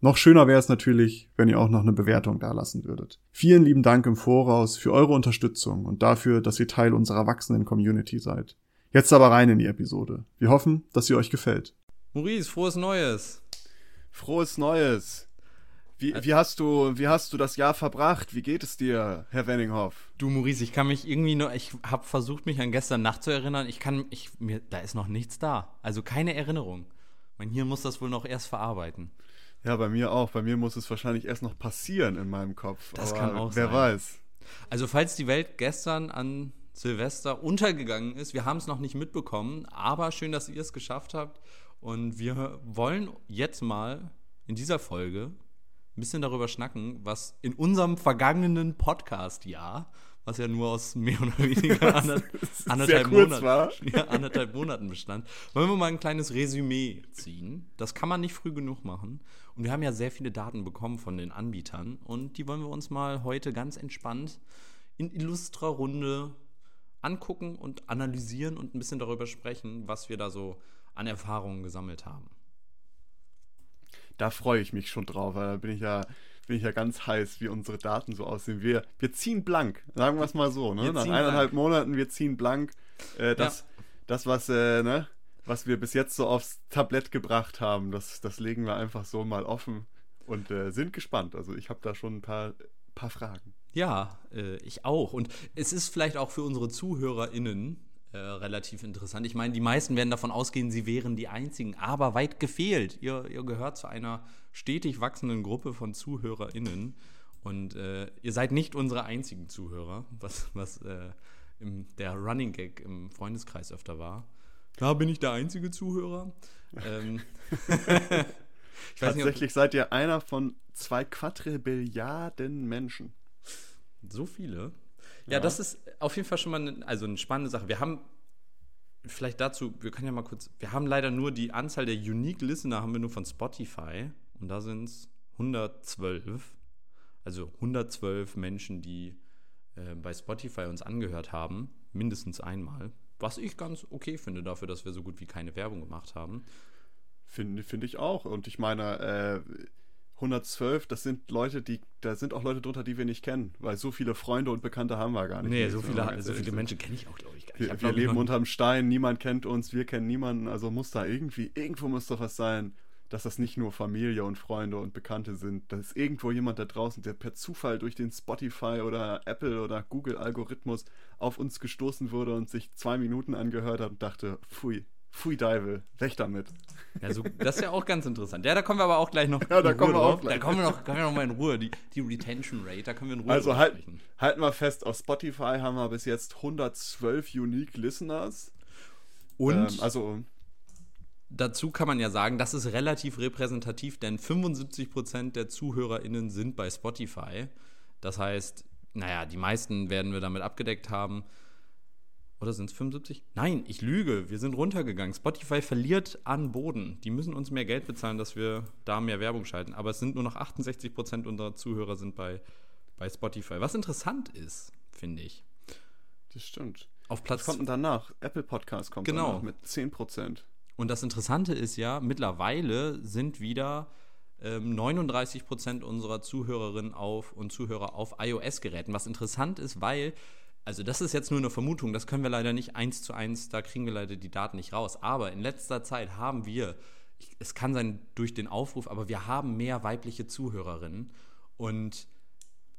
Noch schöner wäre es natürlich, wenn ihr auch noch eine Bewertung dalassen würdet. Vielen lieben Dank im Voraus für eure Unterstützung und dafür, dass ihr Teil unserer wachsenden Community seid. Jetzt aber rein in die Episode. Wir hoffen, dass sie euch gefällt. Maurice, frohes Neues. Frohes Neues. Wie, wie, hast du, wie hast du das Jahr verbracht? Wie geht es dir, Herr Wenninghoff? Du, Maurice, ich kann mich irgendwie nur, ich habe versucht, mich an gestern Nacht zu erinnern. Ich kann, ich, mir, da ist noch nichts da. Also keine Erinnerung. Mein Hirn muss das wohl noch erst verarbeiten. Ja, bei mir auch. Bei mir muss es wahrscheinlich erst noch passieren in meinem Kopf. Das Aber kann auch wer sein. Wer weiß. Also, falls die Welt gestern an Silvester untergegangen ist, wir haben es noch nicht mitbekommen, aber schön, dass ihr es geschafft habt. Und wir wollen jetzt mal in dieser Folge ein bisschen darüber schnacken, was in unserem vergangenen Podcast-Jahr was ja nur aus mehr oder weniger ander, anderthalb, Monaten, ja, anderthalb Monaten bestand, wollen wir mal ein kleines Resümee ziehen. Das kann man nicht früh genug machen. Und wir haben ja sehr viele Daten bekommen von den Anbietern und die wollen wir uns mal heute ganz entspannt in illustrer Runde angucken und analysieren und ein bisschen darüber sprechen, was wir da so an Erfahrungen gesammelt haben. Da freue ich mich schon drauf, weil da bin ich ja bin ich ja ganz heiß, wie unsere Daten so aussehen. Wir, wir ziehen blank, sagen wir es mal so. Ne? Nach eineinhalb blank. Monaten, wir ziehen blank. Äh, das, ja. das was, äh, ne, was wir bis jetzt so aufs Tablett gebracht haben, das, das legen wir einfach so mal offen und äh, sind gespannt. Also ich habe da schon ein paar, paar Fragen. Ja, äh, ich auch. Und es ist vielleicht auch für unsere ZuhörerInnen äh, relativ interessant. Ich meine, die meisten werden davon ausgehen, sie wären die einzigen, aber weit gefehlt. Ihr, ihr gehört zu einer stetig wachsenden Gruppe von ZuhörerInnen und äh, ihr seid nicht unsere einzigen Zuhörer, was, was äh, im, der Running Gag im Freundeskreis öfter war. Da bin ich der einzige Zuhörer. ähm, Tatsächlich nicht, seid ihr einer von zwei Quadrilliarden Menschen. So viele? Ja, ja, das ist auf jeden Fall schon mal eine, also eine spannende Sache. Wir haben vielleicht dazu, wir können ja mal kurz, wir haben leider nur die Anzahl der Unique Listener haben wir nur von Spotify und da sind es 112. Also 112 Menschen, die äh, bei Spotify uns angehört haben, mindestens einmal. Was ich ganz okay finde dafür, dass wir so gut wie keine Werbung gemacht haben. Finde find ich auch. Und ich meine, äh, 112, das sind Leute, die, da sind auch Leute drunter, die wir nicht kennen, weil so viele Freunde und Bekannte haben wir gar nicht. Nee, so viele, so viele Menschen kenne ich auch, glaube ich, gar nicht. Wir, wir leben unterm Stein, niemand kennt uns, wir kennen niemanden, also muss da irgendwie, irgendwo muss doch was sein, dass das nicht nur Familie und Freunde und Bekannte sind. Da ist irgendwo jemand da draußen, der per Zufall durch den Spotify oder Apple oder Google-Algorithmus auf uns gestoßen wurde und sich zwei Minuten angehört hat und dachte, pfui, Pfui Deivel, weg damit. Ja, so, das ist ja auch ganz interessant. Ja, da kommen wir aber auch gleich noch. Ja, da kommen wir auch gleich. Da kommen wir, noch, kommen wir noch mal in Ruhe. Die, die Retention Rate, da können wir in Ruhe Also halt, halten wir fest, auf Spotify haben wir bis jetzt 112 Unique Listeners. Und ähm, also dazu kann man ja sagen, das ist relativ repräsentativ, denn 75% der ZuhörerInnen sind bei Spotify. Das heißt, naja, die meisten werden wir damit abgedeckt haben. Oder sind es 75? Nein, ich lüge. Wir sind runtergegangen. Spotify verliert an Boden. Die müssen uns mehr Geld bezahlen, dass wir da mehr Werbung schalten. Aber es sind nur noch 68 Prozent unserer Zuhörer sind bei, bei Spotify. Was interessant ist, finde ich. Das stimmt. Auf Platz Was kommt denn danach? Apple Podcast kommt genau. danach mit 10 Prozent. Und das Interessante ist ja, mittlerweile sind wieder ähm, 39 Prozent unserer Zuhörerinnen auf und Zuhörer auf iOS-Geräten. Was interessant ist, weil also das ist jetzt nur eine Vermutung, das können wir leider nicht eins zu eins, da kriegen wir leider die Daten nicht raus. Aber in letzter Zeit haben wir, es kann sein durch den Aufruf, aber wir haben mehr weibliche Zuhörerinnen und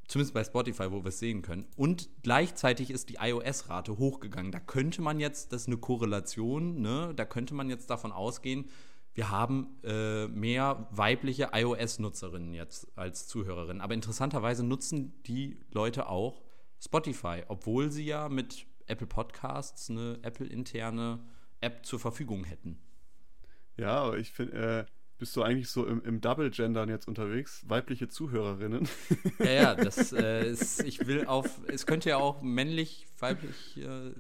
zumindest bei Spotify, wo wir es sehen können. Und gleichzeitig ist die iOS-Rate hochgegangen. Da könnte man jetzt, das ist eine Korrelation, ne? da könnte man jetzt davon ausgehen, wir haben äh, mehr weibliche iOS-Nutzerinnen jetzt als Zuhörerinnen. Aber interessanterweise nutzen die Leute auch Spotify, obwohl sie ja mit Apple Podcasts eine Apple-interne App zur Verfügung hätten. Ja, aber ich finde, äh, bist du eigentlich so im, im Double-Gendern jetzt unterwegs? Weibliche Zuhörerinnen? Ja, ja, das äh, ist, ich will auf, es könnte ja auch männlich, weiblich, äh,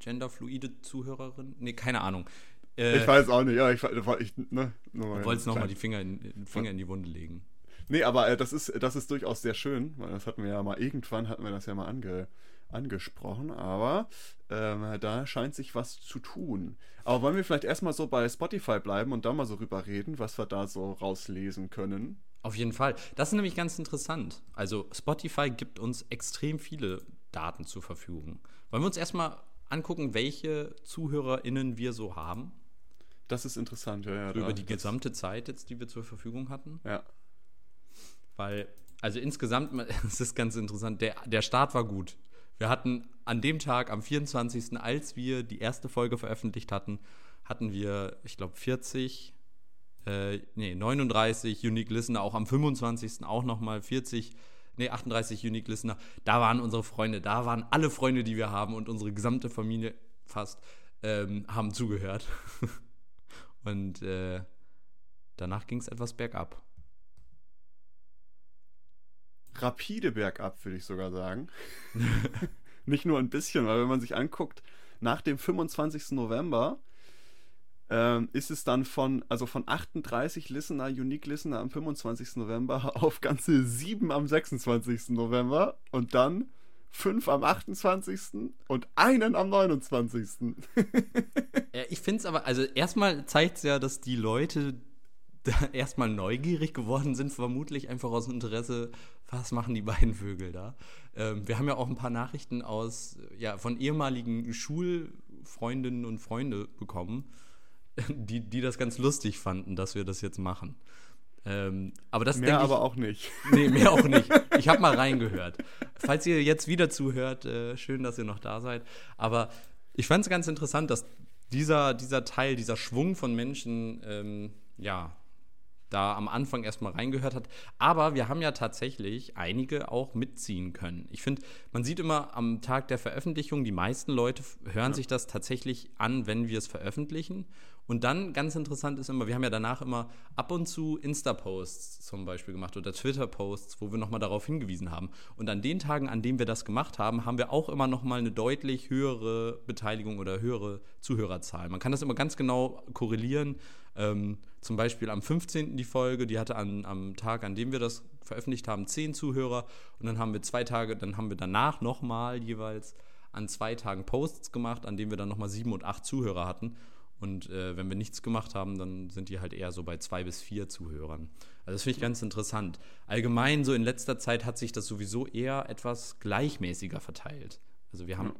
genderfluide Zuhörerin, nee, keine Ahnung. Äh, ich weiß auch nicht, ja, ich, ich ne, nur wolltest nochmal die Finger, in, Finger in die Wunde legen. Nee, aber äh, das, ist, das ist durchaus sehr schön, weil das hatten wir ja mal, irgendwann hatten wir das ja mal ange, angesprochen, aber ähm, da scheint sich was zu tun. Aber wollen wir vielleicht erstmal so bei Spotify bleiben und da mal so rüber reden, was wir da so rauslesen können? Auf jeden Fall. Das ist nämlich ganz interessant. Also Spotify gibt uns extrem viele Daten zur Verfügung. Wollen wir uns erstmal angucken, welche ZuhörerInnen wir so haben? Das ist interessant, ja. ja so über die gesamte Zeit jetzt, die wir zur Verfügung hatten. Ja. Weil, also insgesamt, es ist ganz interessant, der, der Start war gut. Wir hatten an dem Tag, am 24., als wir die erste Folge veröffentlicht hatten, hatten wir, ich glaube, 40, äh, nee, 39 Unique Listener, auch am 25. auch nochmal 40, nee, 38 Unique Listener. Da waren unsere Freunde, da waren alle Freunde, die wir haben und unsere gesamte Familie fast ähm, haben zugehört. und äh, danach ging es etwas bergab. Rapide bergab, würde ich sogar sagen. Nicht nur ein bisschen, weil wenn man sich anguckt, nach dem 25. November ähm, ist es dann von, also von 38 Listener, Unique Listener am 25. November auf ganze 7 am 26. November und dann 5 am 28. und einen am 29. ja, ich finde es aber, also erstmal zeigt es ja, dass die Leute erstmal neugierig geworden sind, vermutlich einfach aus Interesse, was machen die beiden Vögel da? Ähm, wir haben ja auch ein paar Nachrichten aus, ja, von ehemaligen Schulfreundinnen und Freunde bekommen, die, die das ganz lustig fanden, dass wir das jetzt machen. Ähm, aber das mehr aber auch nicht. Nee, mehr auch nicht. Ich habe mal reingehört. Falls ihr jetzt wieder zuhört, äh, schön, dass ihr noch da seid. Aber ich fand es ganz interessant, dass dieser, dieser Teil, dieser Schwung von Menschen, ähm, ja, da am Anfang erstmal reingehört hat. Aber wir haben ja tatsächlich einige auch mitziehen können. Ich finde, man sieht immer am Tag der Veröffentlichung, die meisten Leute hören ja. sich das tatsächlich an, wenn wir es veröffentlichen. Und dann ganz interessant ist immer, wir haben ja danach immer ab und zu Insta-Posts zum Beispiel gemacht oder Twitter-Posts, wo wir nochmal darauf hingewiesen haben. Und an den Tagen, an denen wir das gemacht haben, haben wir auch immer nochmal eine deutlich höhere Beteiligung oder höhere Zuhörerzahl. Man kann das immer ganz genau korrelieren. Ähm, zum Beispiel am 15. die Folge, die hatte an, am Tag, an dem wir das veröffentlicht haben, zehn Zuhörer. Und dann haben wir zwei Tage, dann haben wir danach nochmal jeweils an zwei Tagen Posts gemacht, an denen wir dann nochmal sieben und acht Zuhörer hatten. Und äh, wenn wir nichts gemacht haben, dann sind die halt eher so bei zwei bis vier Zuhörern. Also das finde ich ganz interessant. Allgemein so in letzter Zeit hat sich das sowieso eher etwas gleichmäßiger verteilt. Also wir haben ja.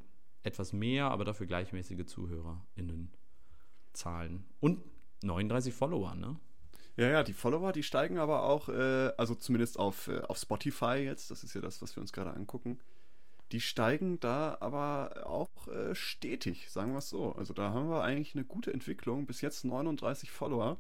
etwas mehr, aber dafür gleichmäßige ZuhörerInnen Zahlen. Und 39 Follower, ne? Ja, ja, die Follower, die steigen aber auch, äh, also zumindest auf, äh, auf Spotify jetzt, das ist ja das, was wir uns gerade angucken, die steigen da aber auch äh, stetig, sagen wir es so. Also da haben wir eigentlich eine gute Entwicklung. Bis jetzt 39 Follower.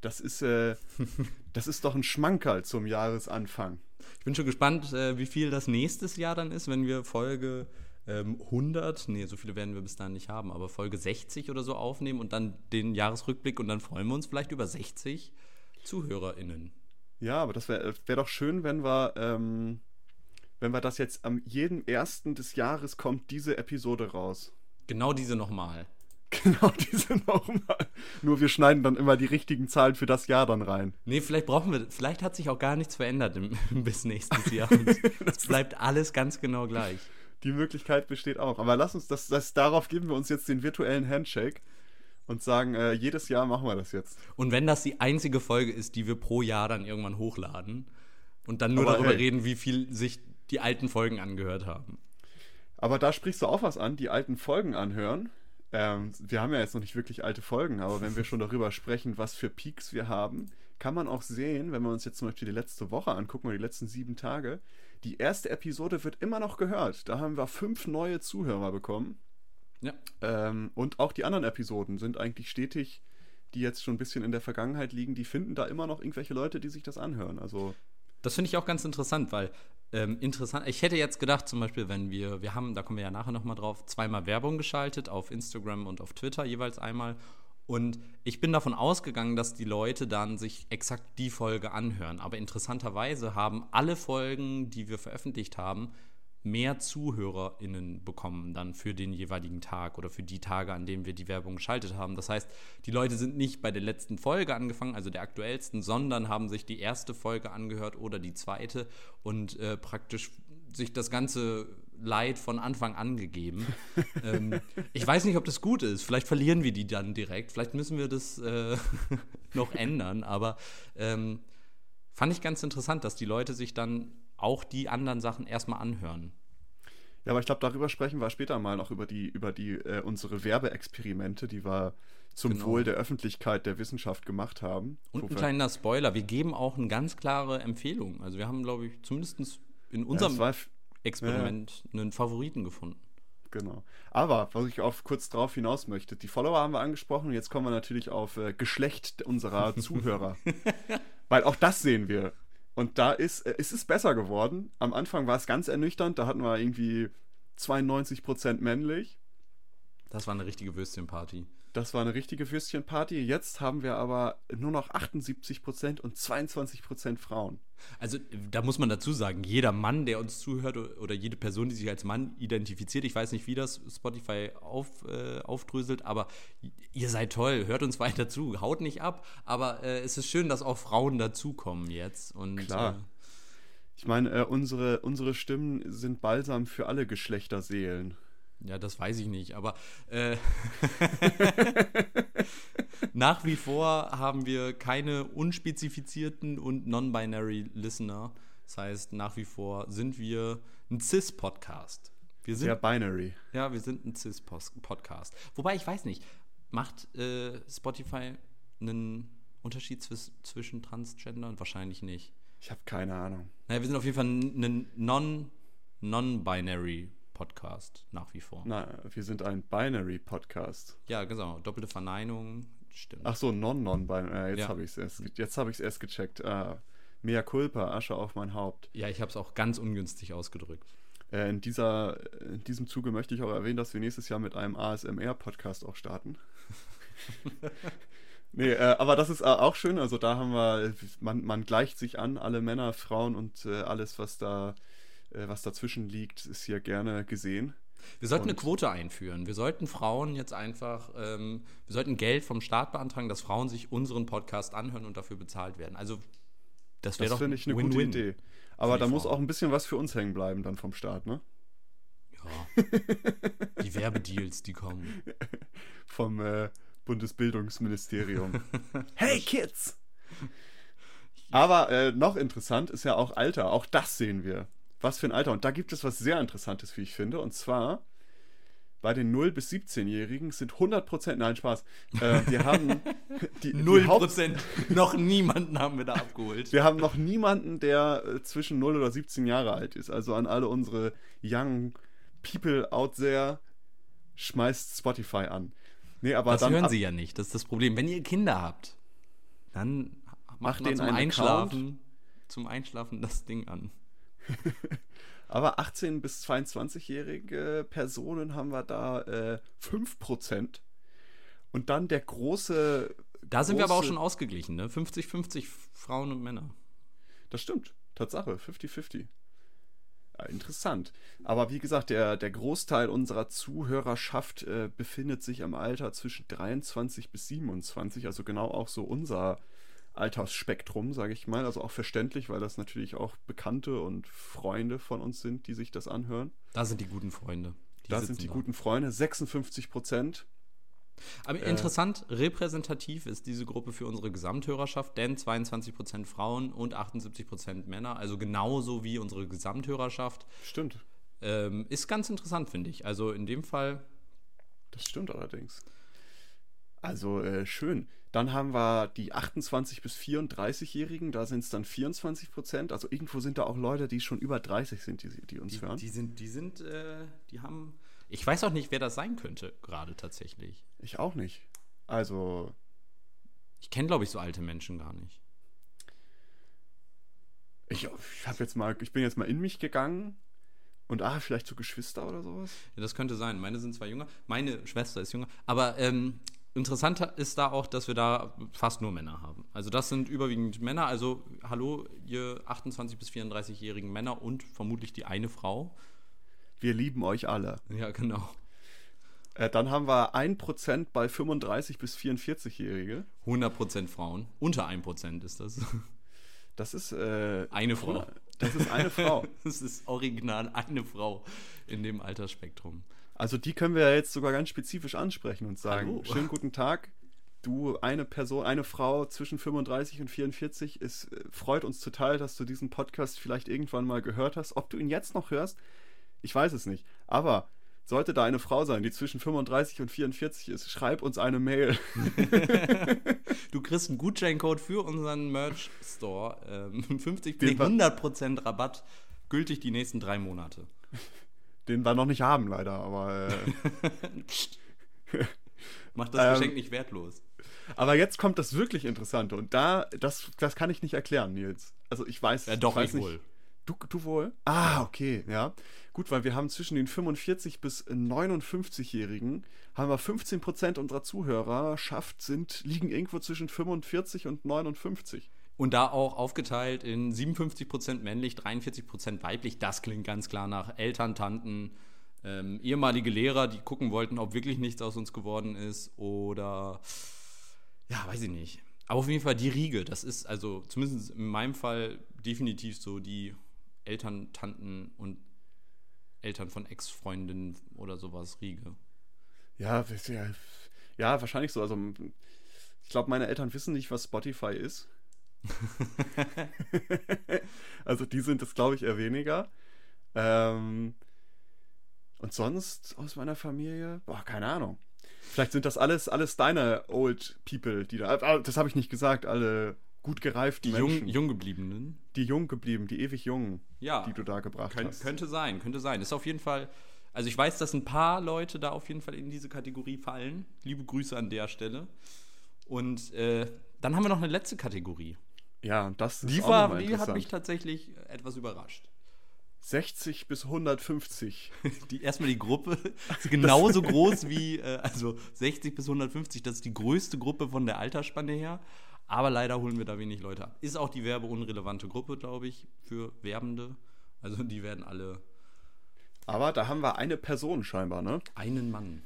Das ist, äh, das ist doch ein Schmankerl zum Jahresanfang. Ich bin schon gespannt, äh, wie viel das nächstes Jahr dann ist, wenn wir Folge ähm, 100, nee, so viele werden wir bis dahin nicht haben, aber Folge 60 oder so aufnehmen und dann den Jahresrückblick und dann freuen wir uns vielleicht über 60 ZuhörerInnen. Ja, aber das wäre wär doch schön, wenn wir ähm, wenn wir das jetzt am jeden ersten des Jahres kommt diese Episode raus. Genau diese nochmal. Genau diese nochmal. Nur wir schneiden dann immer die richtigen Zahlen für das Jahr dann rein. Nee, vielleicht brauchen wir, vielleicht hat sich auch gar nichts verändert im, bis nächstes Jahr. Es bleibt alles ganz genau gleich. Die Möglichkeit besteht auch. Aber lass uns, das, das, darauf geben wir uns jetzt den virtuellen Handshake und sagen, äh, jedes Jahr machen wir das jetzt. Und wenn das die einzige Folge ist, die wir pro Jahr dann irgendwann hochladen und dann nur Aber darüber hey. reden, wie viel sich die alten Folgen angehört haben. Aber da sprichst du auch was an, die alten Folgen anhören. Ähm, wir haben ja jetzt noch nicht wirklich alte Folgen, aber wenn wir schon darüber sprechen, was für Peaks wir haben, kann man auch sehen, wenn wir uns jetzt zum Beispiel die letzte Woche angucken oder die letzten sieben Tage, die erste Episode wird immer noch gehört. Da haben wir fünf neue Zuhörer bekommen. Ja. Ähm, und auch die anderen Episoden sind eigentlich stetig, die jetzt schon ein bisschen in der Vergangenheit liegen, die finden da immer noch irgendwelche Leute, die sich das anhören. Also das finde ich auch ganz interessant, weil ähm, interessant, ich hätte jetzt gedacht, zum Beispiel, wenn wir, wir haben, da kommen wir ja nachher nochmal drauf, zweimal Werbung geschaltet auf Instagram und auf Twitter jeweils einmal. Und ich bin davon ausgegangen, dass die Leute dann sich exakt die Folge anhören. Aber interessanterweise haben alle Folgen, die wir veröffentlicht haben, mehr ZuhörerInnen bekommen dann für den jeweiligen Tag oder für die Tage, an denen wir die Werbung geschaltet haben. Das heißt, die Leute sind nicht bei der letzten Folge angefangen, also der aktuellsten, sondern haben sich die erste Folge angehört oder die zweite und äh, praktisch sich das ganze Leid von Anfang an gegeben. ähm, ich weiß nicht, ob das gut ist. Vielleicht verlieren wir die dann direkt. Vielleicht müssen wir das äh, noch ändern. Aber ähm, fand ich ganz interessant, dass die Leute sich dann auch die anderen Sachen erstmal anhören. Ja, aber ich glaube, darüber sprechen wir später mal noch über die, über die, äh, unsere Werbeexperimente, die wir zum genau. Wohl der Öffentlichkeit, der Wissenschaft gemacht haben. Und ein kleiner Spoiler, wir geben auch eine ganz klare Empfehlung. Also wir haben, glaube ich, zumindest in unserem ja, Experiment ja. einen Favoriten gefunden. Genau. Aber, was ich auf kurz drauf hinaus möchte, die Follower haben wir angesprochen, jetzt kommen wir natürlich auf äh, Geschlecht unserer Zuhörer. Weil auch das sehen wir. Und da ist, äh, ist es besser geworden. Am Anfang war es ganz ernüchternd, da hatten wir irgendwie 92% männlich. Das war eine richtige Würstchenparty. Das war eine richtige Würstchenparty. Jetzt haben wir aber nur noch 78% und 22% Frauen. Also da muss man dazu sagen, jeder Mann, der uns zuhört oder jede Person, die sich als Mann identifiziert, ich weiß nicht, wie das Spotify auf, äh, aufdröselt, aber ihr seid toll, hört uns weiter zu, haut nicht ab, aber äh, es ist schön, dass auch Frauen dazukommen jetzt. Und, Klar. Äh, ich meine, äh, unsere, unsere Stimmen sind balsam für alle Geschlechterseelen. Ja, das weiß ich nicht, aber äh, nach wie vor haben wir keine unspezifizierten und non-binary Listener. Das heißt, nach wie vor sind wir ein CIS-Podcast. Wir sind, Sehr binary. Ja, wir sind ein CIS-Podcast. Wobei, ich weiß nicht, macht äh, Spotify einen Unterschied zwischen Transgender und wahrscheinlich nicht? Ich habe keine Ahnung. Naja, wir sind auf jeden Fall ein non-binary non Podcast nach wie vor. Nein, wir sind ein Binary-Podcast. Ja, genau. Doppelte Verneinung, stimmt. Ach so, non-non-binary. Äh, jetzt ja. habe ich es erst, jetzt hab erst gecheckt. Äh, Mea culpa, Asche auf mein Haupt. Ja, ich habe es auch ganz ungünstig ausgedrückt. Äh, in, dieser, in diesem Zuge möchte ich auch erwähnen, dass wir nächstes Jahr mit einem ASMR-Podcast auch starten. nee, äh, aber das ist äh, auch schön. Also da haben wir, man, man gleicht sich an, alle Männer, Frauen und äh, alles, was da was dazwischen liegt, ist hier gerne gesehen. Wir sollten und eine Quote einführen. Wir sollten Frauen jetzt einfach, ähm, wir sollten Geld vom Staat beantragen, dass Frauen sich unseren Podcast anhören und dafür bezahlt werden. Also das wäre doch finde ich eine Win -win gute Idee. Aber da muss auch ein bisschen was für uns hängen bleiben dann vom Staat, ne? Ja. die Werbedeals, die kommen. Vom äh, Bundesbildungsministerium. hey Kids! Aber äh, noch interessant ist ja auch Alter. Auch das sehen wir. Was für ein Alter. Und da gibt es was sehr Interessantes, wie ich finde. Und zwar bei den 0- bis 17-Jährigen sind 100%, nein, Spaß, äh, wir haben die, 0%, die noch niemanden haben wir da abgeholt. Wir haben noch niemanden, der äh, zwischen 0 oder 17 Jahre alt ist. Also an alle unsere young people out there, schmeißt Spotify an. Nee, aber das dann hören sie ja nicht, das ist das Problem. Wenn ihr Kinder habt, dann macht den zum Einschlafen, Account. zum Einschlafen das Ding an. Aber 18- bis 22-jährige Personen haben wir da äh, 5%. Und dann der große. Da sind große, wir aber auch schon ausgeglichen, ne? 50-50 Frauen und Männer. Das stimmt. Tatsache. 50-50. Ja, interessant. Aber wie gesagt, der, der Großteil unserer Zuhörerschaft äh, befindet sich im Alter zwischen 23 bis 27, also genau auch so unser Altersspektrum, sage ich mal. Also auch verständlich, weil das natürlich auch Bekannte und Freunde von uns sind, die sich das anhören. Da sind die guten Freunde. Die da sind die da. guten Freunde, 56 Prozent. Aber äh, interessant, repräsentativ ist diese Gruppe für unsere Gesamthörerschaft, denn 22 Prozent Frauen und 78 Prozent Männer, also genauso wie unsere Gesamthörerschaft. Stimmt. Ähm, ist ganz interessant, finde ich. Also in dem Fall. Das stimmt allerdings. Also äh, schön. Dann haben wir die 28- bis 34-Jährigen, da sind es dann 24 Prozent. Also irgendwo sind da auch Leute, die schon über 30 sind, die, die uns die, hören. Die sind, die sind, äh, die haben. Ich weiß auch nicht, wer das sein könnte, gerade tatsächlich. Ich auch nicht. Also. Ich kenne, glaube ich, so alte Menschen gar nicht. Ich, ich habe jetzt mal, ich bin jetzt mal in mich gegangen und ah, vielleicht so Geschwister oder sowas. Ja, das könnte sein. Meine sind zwar jünger, meine Schwester ist jünger, aber ähm, interessant ist da auch, dass wir da fast nur Männer haben. Also das sind überwiegend Männer. Also hallo, ihr 28 bis 34-jährigen Männer und vermutlich die eine Frau. Wir lieben euch alle. Ja, genau. Äh, dann haben wir 1% bei 35 bis 44-Jährige. 100% Frauen. Unter 1% ist das. Das ist äh, eine Frau. Das ist eine Frau. das ist original eine Frau in dem Altersspektrum. Also die können wir ja jetzt sogar ganz spezifisch ansprechen und sagen, Hallo. schönen guten Tag. Du, eine Person, eine Frau zwischen 35 und 44, es äh, freut uns total, dass du diesen Podcast vielleicht irgendwann mal gehört hast. Ob du ihn jetzt noch hörst, ich weiß es nicht. Aber sollte da eine Frau sein, die zwischen 35 und 44 ist, schreib uns eine Mail. du kriegst einen Gutscheincode für unseren Merch-Store. Ähm, 50, nee, 100% Rabatt, gültig die nächsten drei Monate. Den wir noch nicht haben, leider, aber. Äh, Macht das Geschenk ähm, nicht wertlos. Aber jetzt kommt das wirklich Interessante und da, das, das kann ich nicht erklären, Nils. Also ich weiß. Ja, doch, ich, ich wohl. Du, du wohl? Ah, okay, ja. Gut, weil wir haben zwischen den 45 bis 59-Jährigen haben wir 15 Prozent unserer Zuhörerschaft sind liegen irgendwo zwischen 45 und 59. Und da auch aufgeteilt in 57% männlich, 43% weiblich. Das klingt ganz klar nach Eltern, Tanten, ähm, ehemalige Lehrer, die gucken wollten, ob wirklich nichts aus uns geworden ist. Oder, ja, weiß ich nicht. Aber auf jeden Fall die Riege. Das ist also zumindest in meinem Fall definitiv so die Eltern, Tanten und Eltern von Ex-Freundinnen oder sowas Riege. Ja, ja, ja, wahrscheinlich so. Also, ich glaube, meine Eltern wissen nicht, was Spotify ist. also die sind es, glaube ich, eher weniger. Ähm, und sonst aus meiner Familie, boah, keine Ahnung. Vielleicht sind das alles, alles deine Old People, die da. Ah, das habe ich nicht gesagt, alle gut gereiften die Menschen. Die jung, gebliebenen. Die jung geblieben, die ewig jungen, ja, die du da gebracht könnt, hast. Könnte sein, könnte sein. Ist auf jeden Fall. Also ich weiß, dass ein paar Leute da auf jeden Fall in diese Kategorie fallen. Liebe Grüße an der Stelle. Und äh, dann haben wir noch eine letzte Kategorie. Ja, das ist die, war, die hat mich tatsächlich etwas überrascht. 60 bis 150. Die, erstmal die Gruppe ist genauso groß wie, äh, also 60 bis 150, das ist die größte Gruppe von der Altersspanne her. Aber leider holen wir da wenig Leute ab. Ist auch die werbeunrelevante Gruppe, glaube ich, für Werbende. Also die werden alle. Aber da haben wir eine Person scheinbar, ne? Einen Mann.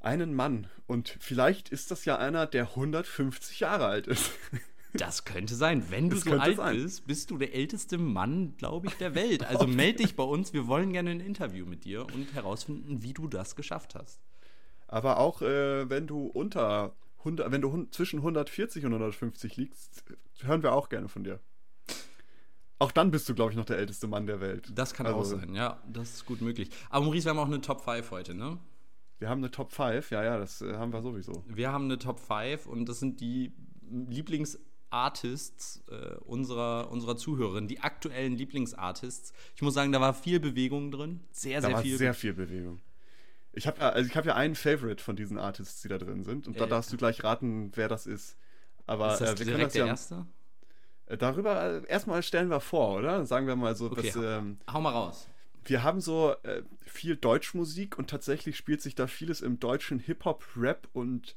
Einen Mann. Und vielleicht ist das ja einer, der 150 Jahre alt ist. Das könnte sein. Wenn du das so alt sein. bist, bist du der älteste Mann, glaube ich, der Welt. Also melde dich bei uns. Wir wollen gerne ein Interview mit dir und herausfinden, wie du das geschafft hast. Aber auch äh, wenn du unter 100, wenn du zwischen 140 und 150 liegst, hören wir auch gerne von dir. Auch dann bist du, glaube ich, noch der älteste Mann der Welt. Das kann also, auch sein, ja, das ist gut möglich. Aber Maurice, wir haben auch eine Top 5 heute, ne? Wir haben eine Top 5, ja, ja, das äh, haben wir sowieso. Wir haben eine Top 5 und das sind die Lieblings- Artists äh, unserer, unserer Zuhörerin, die aktuellen Lieblingsartists. Ich muss sagen, da war viel Bewegung drin. Sehr, da sehr war viel. Sehr viel Bewegung. Ich habe ja, also hab ja einen Favorite von diesen Artists, die da drin sind. Und äh, da darfst du gleich raten, wer das ist. Aber ist das äh, wir direkt das der ja, erste? Äh, darüber äh, erstmal stellen wir vor, oder? Sagen wir mal so. Okay, was, ähm, hau mal raus. Wir haben so äh, viel Deutschmusik und tatsächlich spielt sich da vieles im deutschen Hip-Hop, Rap und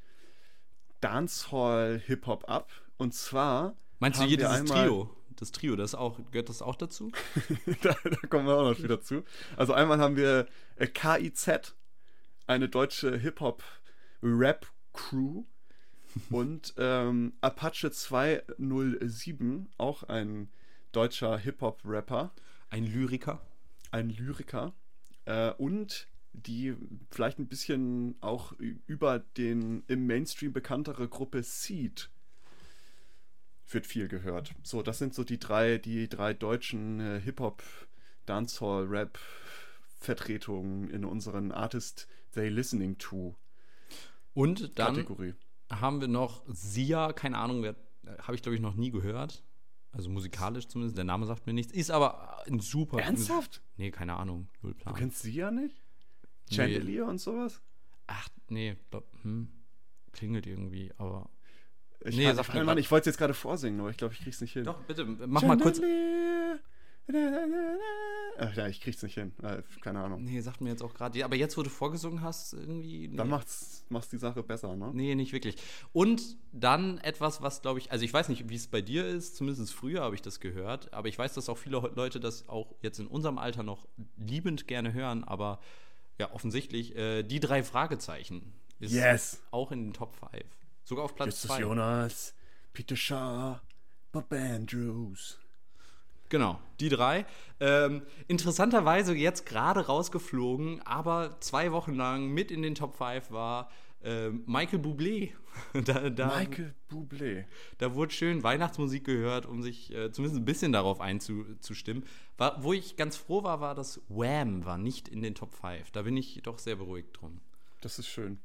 Dancehall-Hip-Hop ab. Und zwar. Meinst du hier dieses Trio? Das Trio, das auch, gehört das auch dazu? da, da, kommen wir auch noch wieder zu. Also einmal haben wir äh, KIZ, eine deutsche Hip-Hop-Rap-Crew. und ähm, Apache 207, auch ein deutscher Hip-Hop-Rapper. Ein Lyriker. Ein Lyriker. Äh, und die vielleicht ein bisschen auch über den im Mainstream bekanntere Gruppe Seed wird viel gehört. So, das sind so die drei, die drei deutschen äh, Hip-Hop, Dancehall, Rap Vertretungen in unseren Artist They Listening To und dann Kategorie. haben wir noch Sia, keine Ahnung, äh, habe ich glaube ich noch nie gehört. Also musikalisch zumindest, der Name sagt mir nichts. Ist aber ein super. Ernsthaft? Nee, keine Ahnung. Null Plan. Du kennst Sia nicht? Chandelier nee. und sowas? Ach, nee, glaub, hm, klingelt irgendwie, aber. Ich, nee, sag mal, ich wollte es jetzt gerade vorsingen, aber ich glaube, ich krieg's nicht hin. Doch, bitte, mach mal kurz. Ach, ja, ich krieg's nicht hin. Äh, keine Ahnung. Nee, sagt mir jetzt auch gerade. Aber jetzt, wo du vorgesungen hast, irgendwie. Nee. Dann macht's, macht's die Sache besser, ne? Nee, nicht wirklich. Und dann etwas, was, glaube ich, also ich weiß nicht, wie es bei dir ist, zumindest früher habe ich das gehört, aber ich weiß, dass auch viele Leute das auch jetzt in unserem Alter noch liebend gerne hören, aber ja, offensichtlich, äh, die drei Fragezeichen ist Yes. auch in den Top 5. Sogar auf Platz Justus 2. Jonas, Peter Shaw, Bob Andrews. Genau, die drei. Ähm, interessanterweise jetzt gerade rausgeflogen, aber zwei Wochen lang mit in den Top 5 war ähm, Michael Bublé. da, da, Michael Bublé. da wurde schön Weihnachtsmusik gehört, um sich äh, zumindest ein bisschen darauf einzustimmen. War, wo ich ganz froh war, war, dass Wham war nicht in den Top 5. Da bin ich doch sehr beruhigt drum. Das ist schön.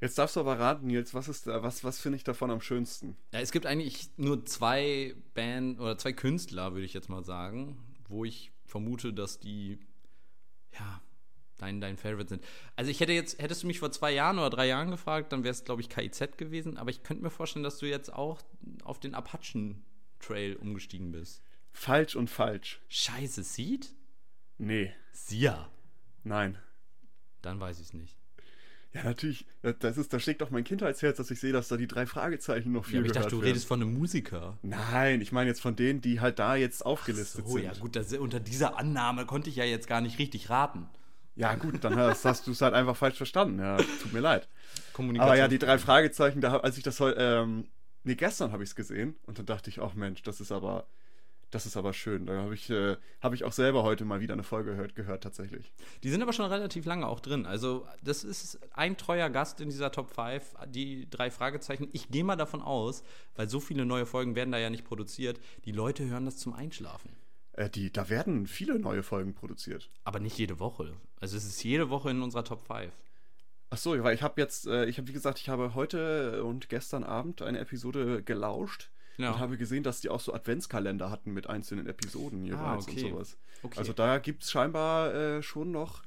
Jetzt darfst du aber raten, Nils, was ist da, was, was finde ich davon am schönsten? Ja, es gibt eigentlich nur zwei Band oder zwei Künstler, würde ich jetzt mal sagen, wo ich vermute, dass die ja dein, dein Favorite sind. Also ich hätte jetzt, hättest du mich vor zwei Jahren oder drei Jahren gefragt, dann wäre es, glaube ich, KIZ gewesen, aber ich könnte mir vorstellen, dass du jetzt auch auf den Apachen Trail umgestiegen bist. Falsch und falsch. Scheiße, Seed? Nee, Sia. nein. Dann weiß ich es nicht. Ja, natürlich. Das ist, da steckt auch mein Kindheitsherz, dass ich sehe, dass da die drei Fragezeichen noch viel Ja, aber ich dachte, du werden. redest von einem Musiker. Nein, ich meine jetzt von denen, die halt da jetzt aufgelistet So, sind. ja gut, das, unter dieser Annahme konnte ich ja jetzt gar nicht richtig raten. Ja, gut, dann hast, hast du es halt einfach falsch verstanden. Ja, tut mir leid. Kommunikation. Aber ja, die drei Fragezeichen, da, als ich das heute, ähm, nee, gestern habe ich es gesehen und dann dachte ich, ach Mensch, das ist aber, das ist aber schön. Da habe ich, äh, habe ich auch selber heute mal wieder eine Folge gehört, gehört tatsächlich. Die sind aber schon relativ lange auch drin. Also, das ist ein treuer Gast in dieser Top 5, die drei Fragezeichen. Ich gehe mal davon aus, weil so viele neue Folgen werden da ja nicht produziert, die Leute hören das zum Einschlafen. Äh, die, da werden viele neue Folgen produziert. Aber nicht jede Woche. Also, es ist jede Woche in unserer Top 5. Ach so, weil ich habe jetzt, äh, ich habe wie gesagt, ich habe heute und gestern Abend eine Episode gelauscht Ja. und habe gesehen, dass die auch so Adventskalender hatten mit einzelnen Episoden jeweils okay. und sowas. Okay. Also da gibt es scheinbar äh, schon noch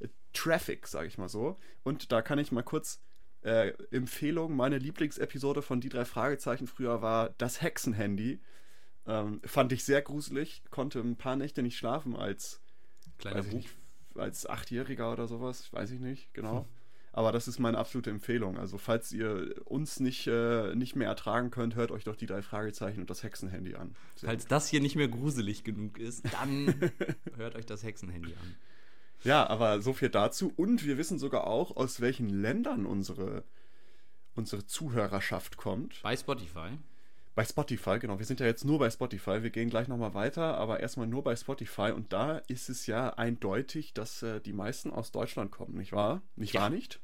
äh, Traffic, sage ich mal so. Und da kann ich mal kurz äh, Empfehlung, meine Lieblingsepisode von Die drei Fragezeichen früher war das Hexenhandy. Ähm, fand ich sehr gruselig, konnte ein paar Nächte nicht schlafen als nicht, als Achtjähriger oder sowas, weiß ich nicht, genau. Aber das ist meine absolute Empfehlung. Also, falls ihr uns nicht, äh, nicht mehr ertragen könnt, hört euch doch die drei Fragezeichen und das Hexenhandy an. Sehr Falls das hier nicht mehr gruselig genug ist, dann hört euch das Hexenhandy an. Ja, aber so viel dazu. Und wir wissen sogar auch, aus welchen Ländern unsere, unsere Zuhörerschaft kommt. Bei Spotify. Bei Spotify, genau. Wir sind ja jetzt nur bei Spotify. Wir gehen gleich nochmal weiter, aber erstmal nur bei Spotify. Und da ist es ja eindeutig, dass äh, die meisten aus Deutschland kommen, nicht wahr? Nicht Ja. wahr nicht?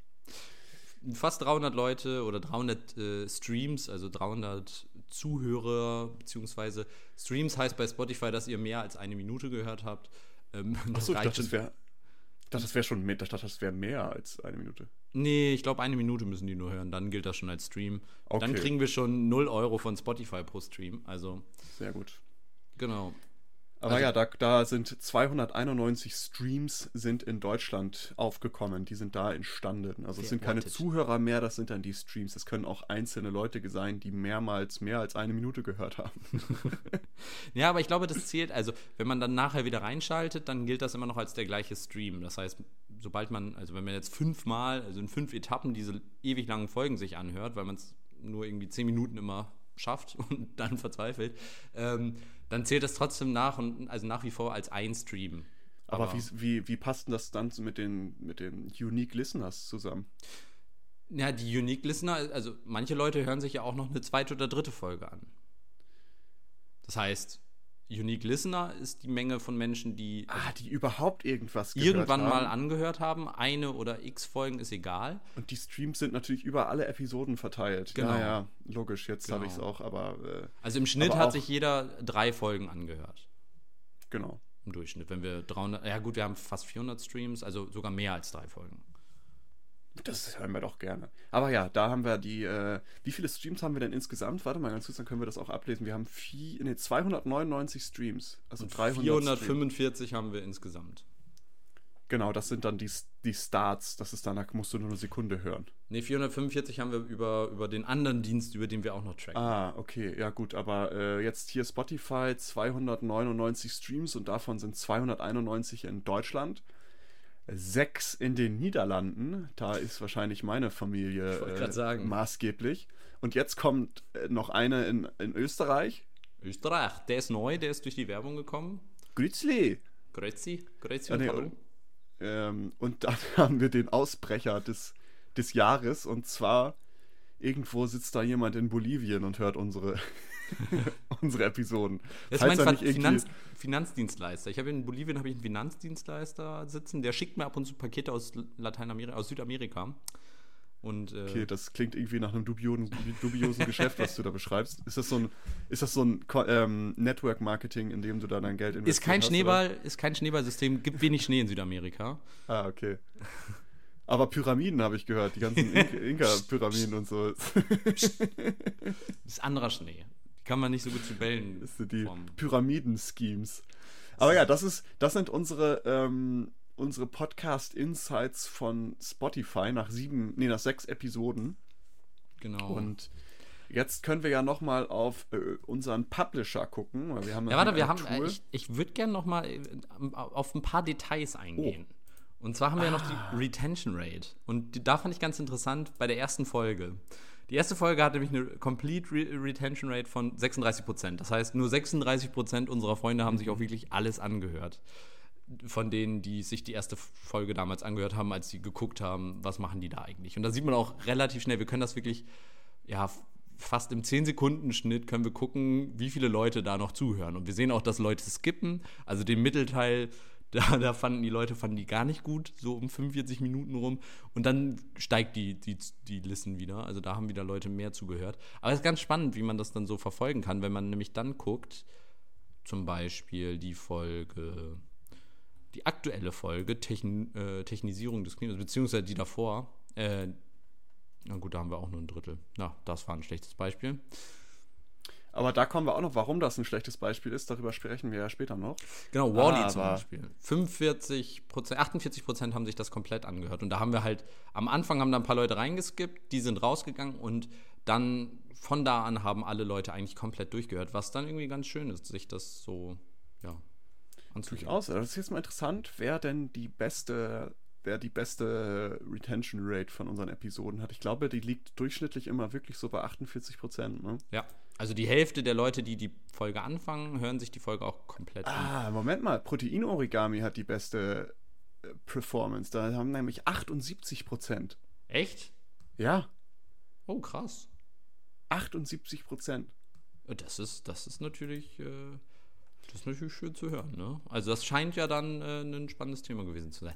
fast 300 Leute oder 300 äh, Streams, also 300 Zuhörer, beziehungsweise Streams heißt bei Spotify, dass ihr mehr als eine Minute gehört habt. Ähm, Achso, ich dachte, das wäre. Ich dachte, das wäre schon mehr, ich dachte, das wäre mehr als eine Minute. Nee, ich glaube, eine Minute müssen die nur hören, dann gilt das schon als Stream. Dann Okay. kriegen wir schon 0 Euro von Spotify pro Stream. Also, Sehr gut. genau. Aber Also- ja, da, da sind 291 Streams sind in Deutschland aufgekommen. Die sind da entstanden. Also es sind keine Verortet. Zuhörer mehr, das sind dann die Streams. Es können auch einzelne Leute sein, die mehrmals mehr als eine Minute gehört haben. Ja, aber ich glaube, das zählt, also wenn man dann nachher wieder reinschaltet, dann gilt das immer noch als der gleiche Stream. Das heißt, sobald man, also wenn man jetzt fünfmal, also in fünf Etappen diese ewig langen Folgen sich anhört, weil man es nur irgendwie zehn Minuten immer schafft und dann verzweifelt, ähm, dann zählt das trotzdem nach und also nach wie vor als ein Stream. Aber, wie, wie, wie passt denn das dann mit den, mit den Unique Listeners zusammen? Ja, die Unique Listener, also manche Leute hören sich ja auch noch eine zweite oder dritte Folge an. Das heißt, Unique Listener ist die Menge von Menschen, die Ah, die überhaupt irgendwas gehört irgendwann haben. mal angehört haben. Eine oder x Folgen ist egal. Und die Streams sind natürlich über alle Episoden verteilt. Genau. Ja, ja, logisch, jetzt habe Genau. ich es auch, aber äh, Also im Schnitt hat sich jeder drei Folgen angehört. genau. Im Durchschnitt. Wenn wir 300, ja gut, wir haben fast 400 Streams, also sogar mehr als drei Folgen. Das hören wir doch gerne. Aber ja, da haben wir die, äh, wie viele Streams haben wir denn insgesamt? Warte mal ganz kurz, dann können wir das auch ablesen. Wir haben vier, nee, 299 Streams. Also 300 Streams. 445 haben wir insgesamt. Genau, das sind dann die, die Starts. Das ist danach, musst du nur eine Sekunde hören. Ne, 445 haben wir über, über den anderen Dienst, über den wir auch noch tracken. Ah, okay, ja gut, aber äh, jetzt hier Spotify 299 Streams und davon sind 291 in Deutschland, sechs in den Niederlanden. Da ist wahrscheinlich meine Familie äh, maßgeblich. Und jetzt kommt äh, noch eine in, in Österreich. Österreich, der ist neu, der ist durch die Werbung gekommen. Grützli. Grüezi, Grüezi und hallo. Ähm, und dann haben wir den Ausbrecher des, des Jahres. Und zwar, irgendwo sitzt da jemand in Bolivien und hört unsere, unsere Episoden. Das ist mein Finanz, Finanzdienstleister. Ich habe in Bolivien habe ich einen Finanzdienstleister sitzen, der schickt mir ab und zu Pakete aus Lateinamerika, aus Südamerika. Und, äh, okay, das klingt irgendwie nach einem dubiosen, dubiosen Geschäft, was du da beschreibst. Ist das so ein, ist das so ein ähm, Network Marketing, in dem du da dein Geld investierst? Ist kein hast, Schneeball, oder? ist kein Schneeballsystem, gibt wenig Schnee in Südamerika. Ah, okay. Aber Pyramiden habe ich gehört, die ganzen Inka-Pyramiden und so. das ist anderer Schnee. Kann man nicht so gut zu Bällen. Das sind die Pyramiden-Schemes. Aber ja, das ist, das sind unsere ähm, unsere Podcast Insights von Spotify nach sieben, nee, nach sechs Episoden. Genau. Und jetzt können wir ja noch mal auf äh, unseren Publisher gucken, weil wir haben ja, warte, wir haben, äh, ich, ich würde gerne noch mal äh, auf ein paar Details eingehen. Oh. Und zwar haben wir ah. ja noch die ah. Retention Rate. Und die, da fand ich ganz interessant bei der ersten Folge. Die erste Folge hatte nämlich eine Complete Re Retention Rate von 36%. Das heißt, nur 36% unserer Freunde haben sich auch wirklich alles angehört von denen, die sich die erste Folge damals angehört haben, als sie geguckt haben, was machen die da eigentlich. Und da sieht man auch relativ schnell, wir können das wirklich, ja, fast im 10-Sekunden-Schnitt können wir gucken, wie viele Leute da noch zuhören. Und wir sehen auch, dass Leute skippen. Also den Mittelteil, da, da fanden die Leute fanden die gar nicht gut, so um 45 Minuten rum. Und dann steigt die, die, die Listen wieder. Also da haben wieder Leute mehr zugehört. Aber es ist ganz spannend, wie man das dann so verfolgen kann, wenn man nämlich dann guckt, zum Beispiel die Folge die aktuelle Folge, Techn, äh, Technisierung des Klimas, beziehungsweise die davor, äh, na gut, da haben wir auch nur ein Drittel. Na, das war ein schlechtes Beispiel. Aber da kommen wir auch noch, warum das ein schlechtes Beispiel ist. Darüber sprechen wir ja später noch. Genau, Wally zum Beispiel. 45 Prozent, 48 Prozent haben sich das komplett angehört. Und da haben wir halt, am Anfang haben da ein paar Leute reingeskippt, die sind rausgegangen und dann von da an haben alle Leute eigentlich komplett durchgehört, was dann irgendwie ganz schön ist, sich das so, ja, Durchaus. Das ist jetzt mal interessant, wer denn die beste, wer die beste Retention Rate von unseren Episoden hat. Ich glaube, die liegt durchschnittlich immer wirklich so bei 48 Prozent. Ne? Ja. Also die Hälfte der Leute, die die Folge anfangen, hören sich die Folge auch komplett an. Ah, Moment mal. Protein-Origami hat die beste äh, Performance. Da haben nämlich 78 Prozent. Echt? Ja. Oh, krass. 78 Prozent. Das ist, das ist natürlich. Äh das ist natürlich schön zu hören. Ne? Also das scheint ja dann äh, ein spannendes Thema gewesen zu sein.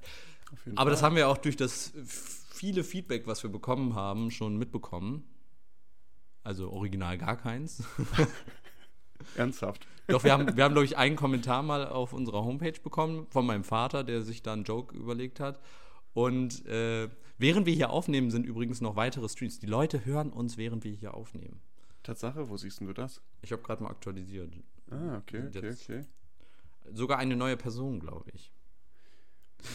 Aber Fall. das haben wir auch durch das viele Feedback, was wir bekommen haben, schon mitbekommen. Also original gar keins. Ernsthaft. Doch, wir haben, wir haben, glaube ich, einen Kommentar mal auf unserer Homepage bekommen von meinem Vater, der sich da einen Joke überlegt hat. Und äh, während wir hier aufnehmen, sind übrigens noch weitere Streams. Die Leute hören uns, während wir hier aufnehmen. Tatsache, wo siehst du das? Ich habe gerade mal aktualisiert. Ah, okay, okay, okay. Sogar eine neue Person, glaube ich.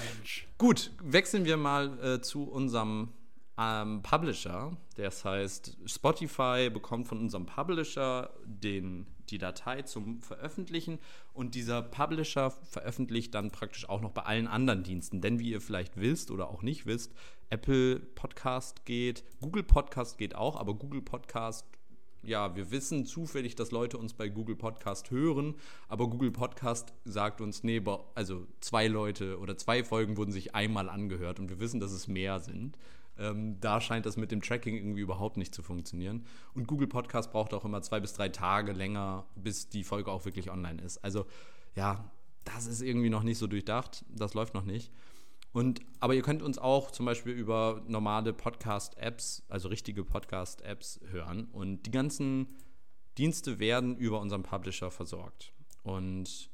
Mensch. Gut, wechseln wir mal äh, zu unserem ähm, Publisher. Das heißt, Spotify bekommt von unserem Publisher den, die Datei zum Veröffentlichen und dieser Publisher veröffentlicht dann praktisch auch noch bei allen anderen Diensten. Denn wie ihr vielleicht wisst oder auch nicht wisst, Apple Podcast geht, Google Podcast geht auch, aber Google Podcast ja, wir wissen zufällig, dass Leute uns bei Google Podcast hören, aber Google Podcast sagt uns, nee, also zwei Leute oder zwei Folgen wurden sich einmal angehört und wir wissen, dass es mehr sind. Ähm, da scheint das mit dem Tracking irgendwie überhaupt nicht zu funktionieren. Und Google Podcast braucht auch immer zwei bis drei Tage länger, bis die Folge auch wirklich online ist. Also ja, das ist irgendwie noch nicht so durchdacht. Das läuft noch nicht. Und, aber ihr könnt uns auch zum Beispiel über normale Podcast-Apps, also richtige Podcast-Apps hören. Und die ganzen Dienste werden über unseren Publisher versorgt. Und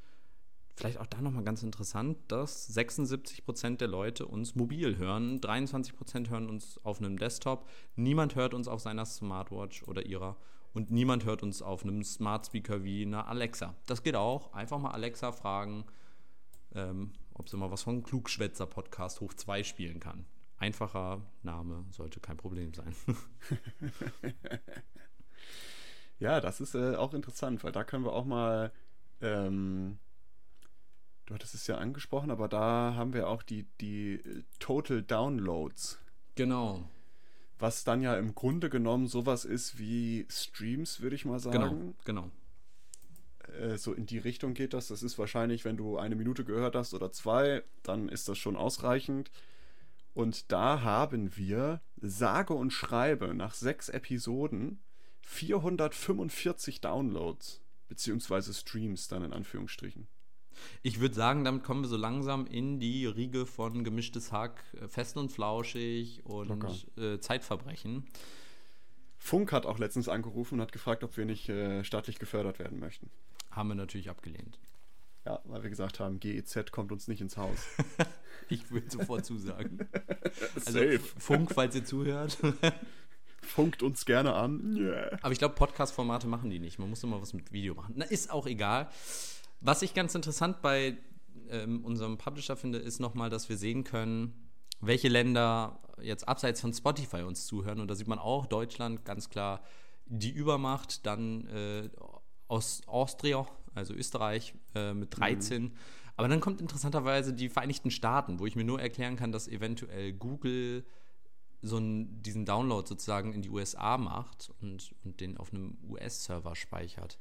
vielleicht auch da nochmal ganz interessant, dass 76% der Leute uns mobil hören, 23% hören uns auf einem Desktop, niemand hört uns auf seiner Smartwatch oder ihrer und niemand hört uns auf einem Smart Speaker wie einer Alexa. Das geht auch. Einfach mal Alexa fragen, ähm, ob sie mal was von Klugschwätzer Podcast hoch 2 spielen kann. Einfacher Name sollte kein Problem sein. ja, das ist äh, auch interessant, weil da können wir auch mal ähm, du hattest es ja angesprochen, aber da haben wir auch die, die äh, Total Downloads. Genau. Was dann ja im Grunde genommen sowas ist wie Streams, würde ich mal sagen. Genau, genau. Äh, so in die Richtung geht das. Das ist wahrscheinlich, wenn du eine Minute gehört hast oder zwei, dann ist das schon ausreichend. Und da haben wir sage und schreibe nach sechs Episoden 445 Downloads, beziehungsweise Streams dann in Anführungsstrichen. Ich würde sagen, damit kommen wir so langsam in die Riege von gemischtes Hack, äh, fest und flauschig und äh, Zeitverbrechen. Funk hat auch letztens angerufen und hat gefragt, ob wir nicht äh, staatlich gefördert werden möchten. Haben wir natürlich abgelehnt. Ja, weil wir gesagt haben, GEZ kommt uns nicht ins Haus. ich würde sofort zusagen. also Safe. Funk, falls ihr zuhört. Funkt uns gerne an. Yeah. Aber ich glaube, Podcast-Formate machen die nicht. Man muss immer was mit Video machen. Na, ist auch egal. Was ich ganz interessant bei ähm, unserem Publisher finde, ist nochmal, dass wir sehen können, welche Länder jetzt abseits von Spotify uns zuhören. Und da sieht man auch Deutschland ganz klar die Übermacht, dann äh, aus Austria, also Österreich äh, mit 13. Mhm. Aber dann kommt interessanterweise die Vereinigten Staaten, wo ich mir nur erklären kann, dass eventuell Google so einen, diesen Download sozusagen in die USA macht und, und den auf einem US-Server speichert.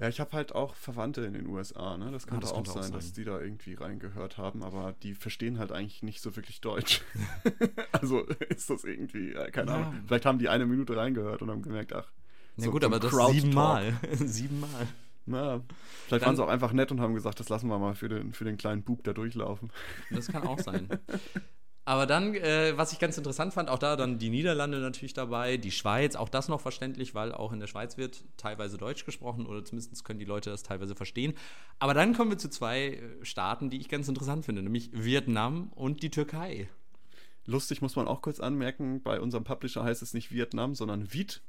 Ja, ich habe halt auch Verwandte in den USA, ne? Das könnte, ah, das auch, sein, auch, sein, dass die da irgendwie reingehört haben, aber die verstehen halt eigentlich nicht so wirklich Deutsch. also ist das irgendwie, keine ja. Ahnung. Vielleicht haben die eine Minute reingehört und haben gemerkt, ach. Na so gut, aber das siebenmal. siebenmal. Na, vielleicht Dann, waren sie auch einfach nett und haben gesagt, das lassen wir mal für den, für den kleinen Bub da durchlaufen. Das kann auch sein. Aber dann, äh, was ich ganz interessant fand, auch da dann die Niederlande natürlich dabei, die Schweiz, auch das noch verständlich, weil auch in der Schweiz wird teilweise Deutsch gesprochen oder zumindest können die Leute das teilweise verstehen. Aber dann kommen wir zu zwei äh, Staaten, die ich ganz interessant finde, nämlich Vietnam und die Türkei. Lustig muss man auch kurz anmerken, bei unserem Publisher heißt es nicht Vietnam, sondern Viet,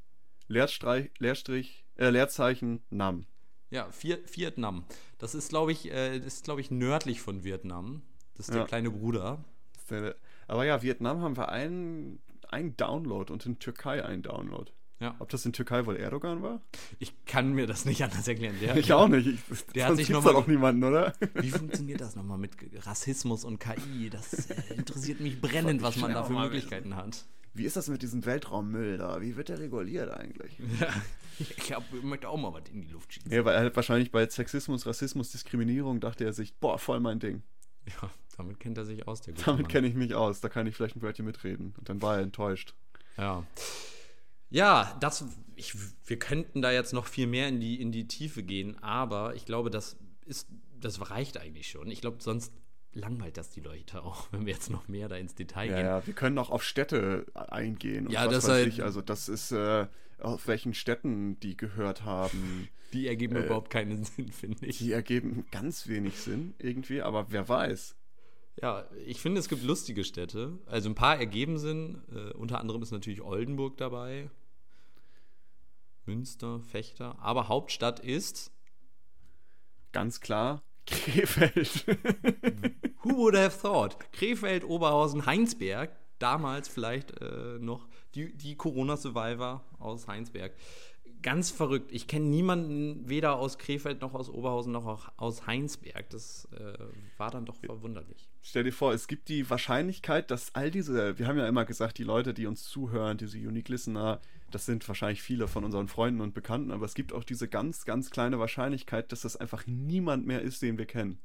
Leerstrich, Leerstrich, äh, Leerzeichen, Nam. Ja, Vietnam. Das ist, glaube ich, äh, ist, glaube ich, nördlich von Vietnam. Das ist ja. der kleine Bruder. Das ist der, aber ja, Vietnam haben wir einen, einen Download und in Türkei einen Download. Ja. Ob das in Türkei wohl Erdogan war? Ich kann mir das nicht anders erklären. Der, ich auch nicht. Ich, der hat sich nochmal. auch niemanden, oder? Wie funktioniert das nochmal mit Rassismus und KI? Das äh, interessiert mich brennend, was man da für Möglichkeiten hat. Wie ist das mit diesem Weltraummüll da? Wie wird der reguliert eigentlich? Ja, ich glaub, ich möchte auch mal was in die Luft schießen. Ja, weil er halt wahrscheinlich bei Sexismus, Rassismus, Diskriminierung dachte er sich, boah, voll mein Ding. Ja, damit kennt er sich aus, der Damit kenne ich mich aus. Da kann ich vielleicht ein Wörtchen mitreden. Und dann war er enttäuscht. Ja. Ja, das, ich, wir könnten da jetzt noch viel mehr in die, in die Tiefe gehen, aber ich glaube, das ist, das reicht eigentlich schon. Ich glaube, sonst langweilt das die Leute auch, wenn wir jetzt noch mehr da ins Detail ja, gehen. Ja, wir können auch auf Städte eingehen. ja, das halt, ich. Also das ist, äh, auf welchen Städten die gehört haben. Die ergeben äh, überhaupt keinen Sinn, finde ich. Die ergeben ganz wenig Sinn irgendwie, aber wer weiß. Ja, ich finde, es gibt lustige Städte. Also ein paar ergeben Sinn. Äh, unter anderem ist natürlich Oldenburg dabei. Münster, Fechter. Aber Hauptstadt ist. Ganz klar, Krefeld. Who would have thought? Krefeld, Oberhausen, Heinsberg. Damals vielleicht äh, noch die, die Corona-Survivor aus Heinsberg ganz verrückt. Ich kenne niemanden weder aus Krefeld noch aus Oberhausen noch aus Heinsberg. Das äh, war dann doch verwunderlich. Stell dir vor, es gibt die Wahrscheinlichkeit, dass all diese, wir haben ja immer gesagt, die Leute, die uns zuhören, diese Unique Listener, das sind wahrscheinlich viele von unseren Freunden und Bekannten, aber es gibt auch diese ganz, ganz kleine Wahrscheinlichkeit, dass das einfach niemand mehr ist, den wir kennen.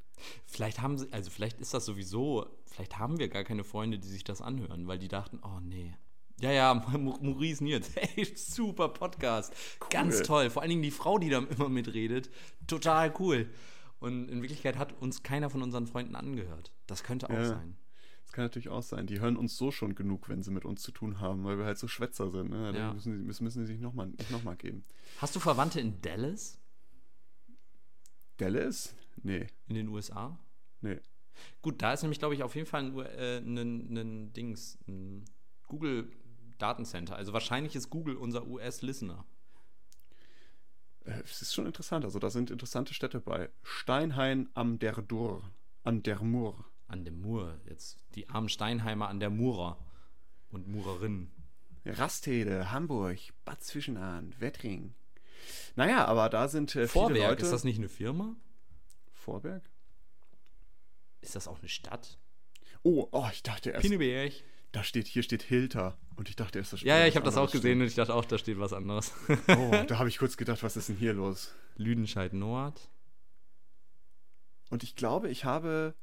Vielleicht haben sie, also vielleicht ist das sowieso, vielleicht haben wir gar keine Freunde, die sich das anhören, weil die dachten, oh nee, ja, ja, Maurice Nierz. Hey, super Podcast. Cool. Ganz toll. Vor allen Dingen die Frau, die da immer mitredet. Total cool. Und in Wirklichkeit hat uns keiner von unseren Freunden angehört. Das könnte auch ja, sein. Das kann natürlich auch sein. Die hören uns so schon genug, wenn sie mit uns zu tun haben, weil wir halt so Schwätzer sind. Ne? Ja. müssen, die, müssen, müssen sie sich nochmal noch mal geben. Hast du Verwandte in Dallas? Dallas? Nee. In den USA? Nee. Gut, da ist nämlich, glaube ich, auf jeden Fall ein, äh, ein, ein Dings, ein Google Datencenter. Also wahrscheinlich ist Google unser US-Listener. Äh, es ist schon interessant. Also da sind interessante Städte bei. Steinhain am der Dur. an der Mur. An der Mur. Jetzt die armen Steinheimer an der Murer und Murerinnen. Rastede, Hamburg, Bad Zwischenahn, Wettring. Naja, aber da sind äh, Vorwerk, viele Leute. ist das nicht eine Firma? Vorberg? Ist das auch eine Stadt? Oh, oh, ich dachte erst. Pinneberg. Da steht, hier steht Hilter. Und ich dachte erst, das Ja, ja, ich habe das auch gesehen und ich dachte auch, da steht was anderes. steht. Oh, da habe ich kurz gedacht, was ist denn hier los? Lüdenscheid Nord. Und ich glaube, ich habe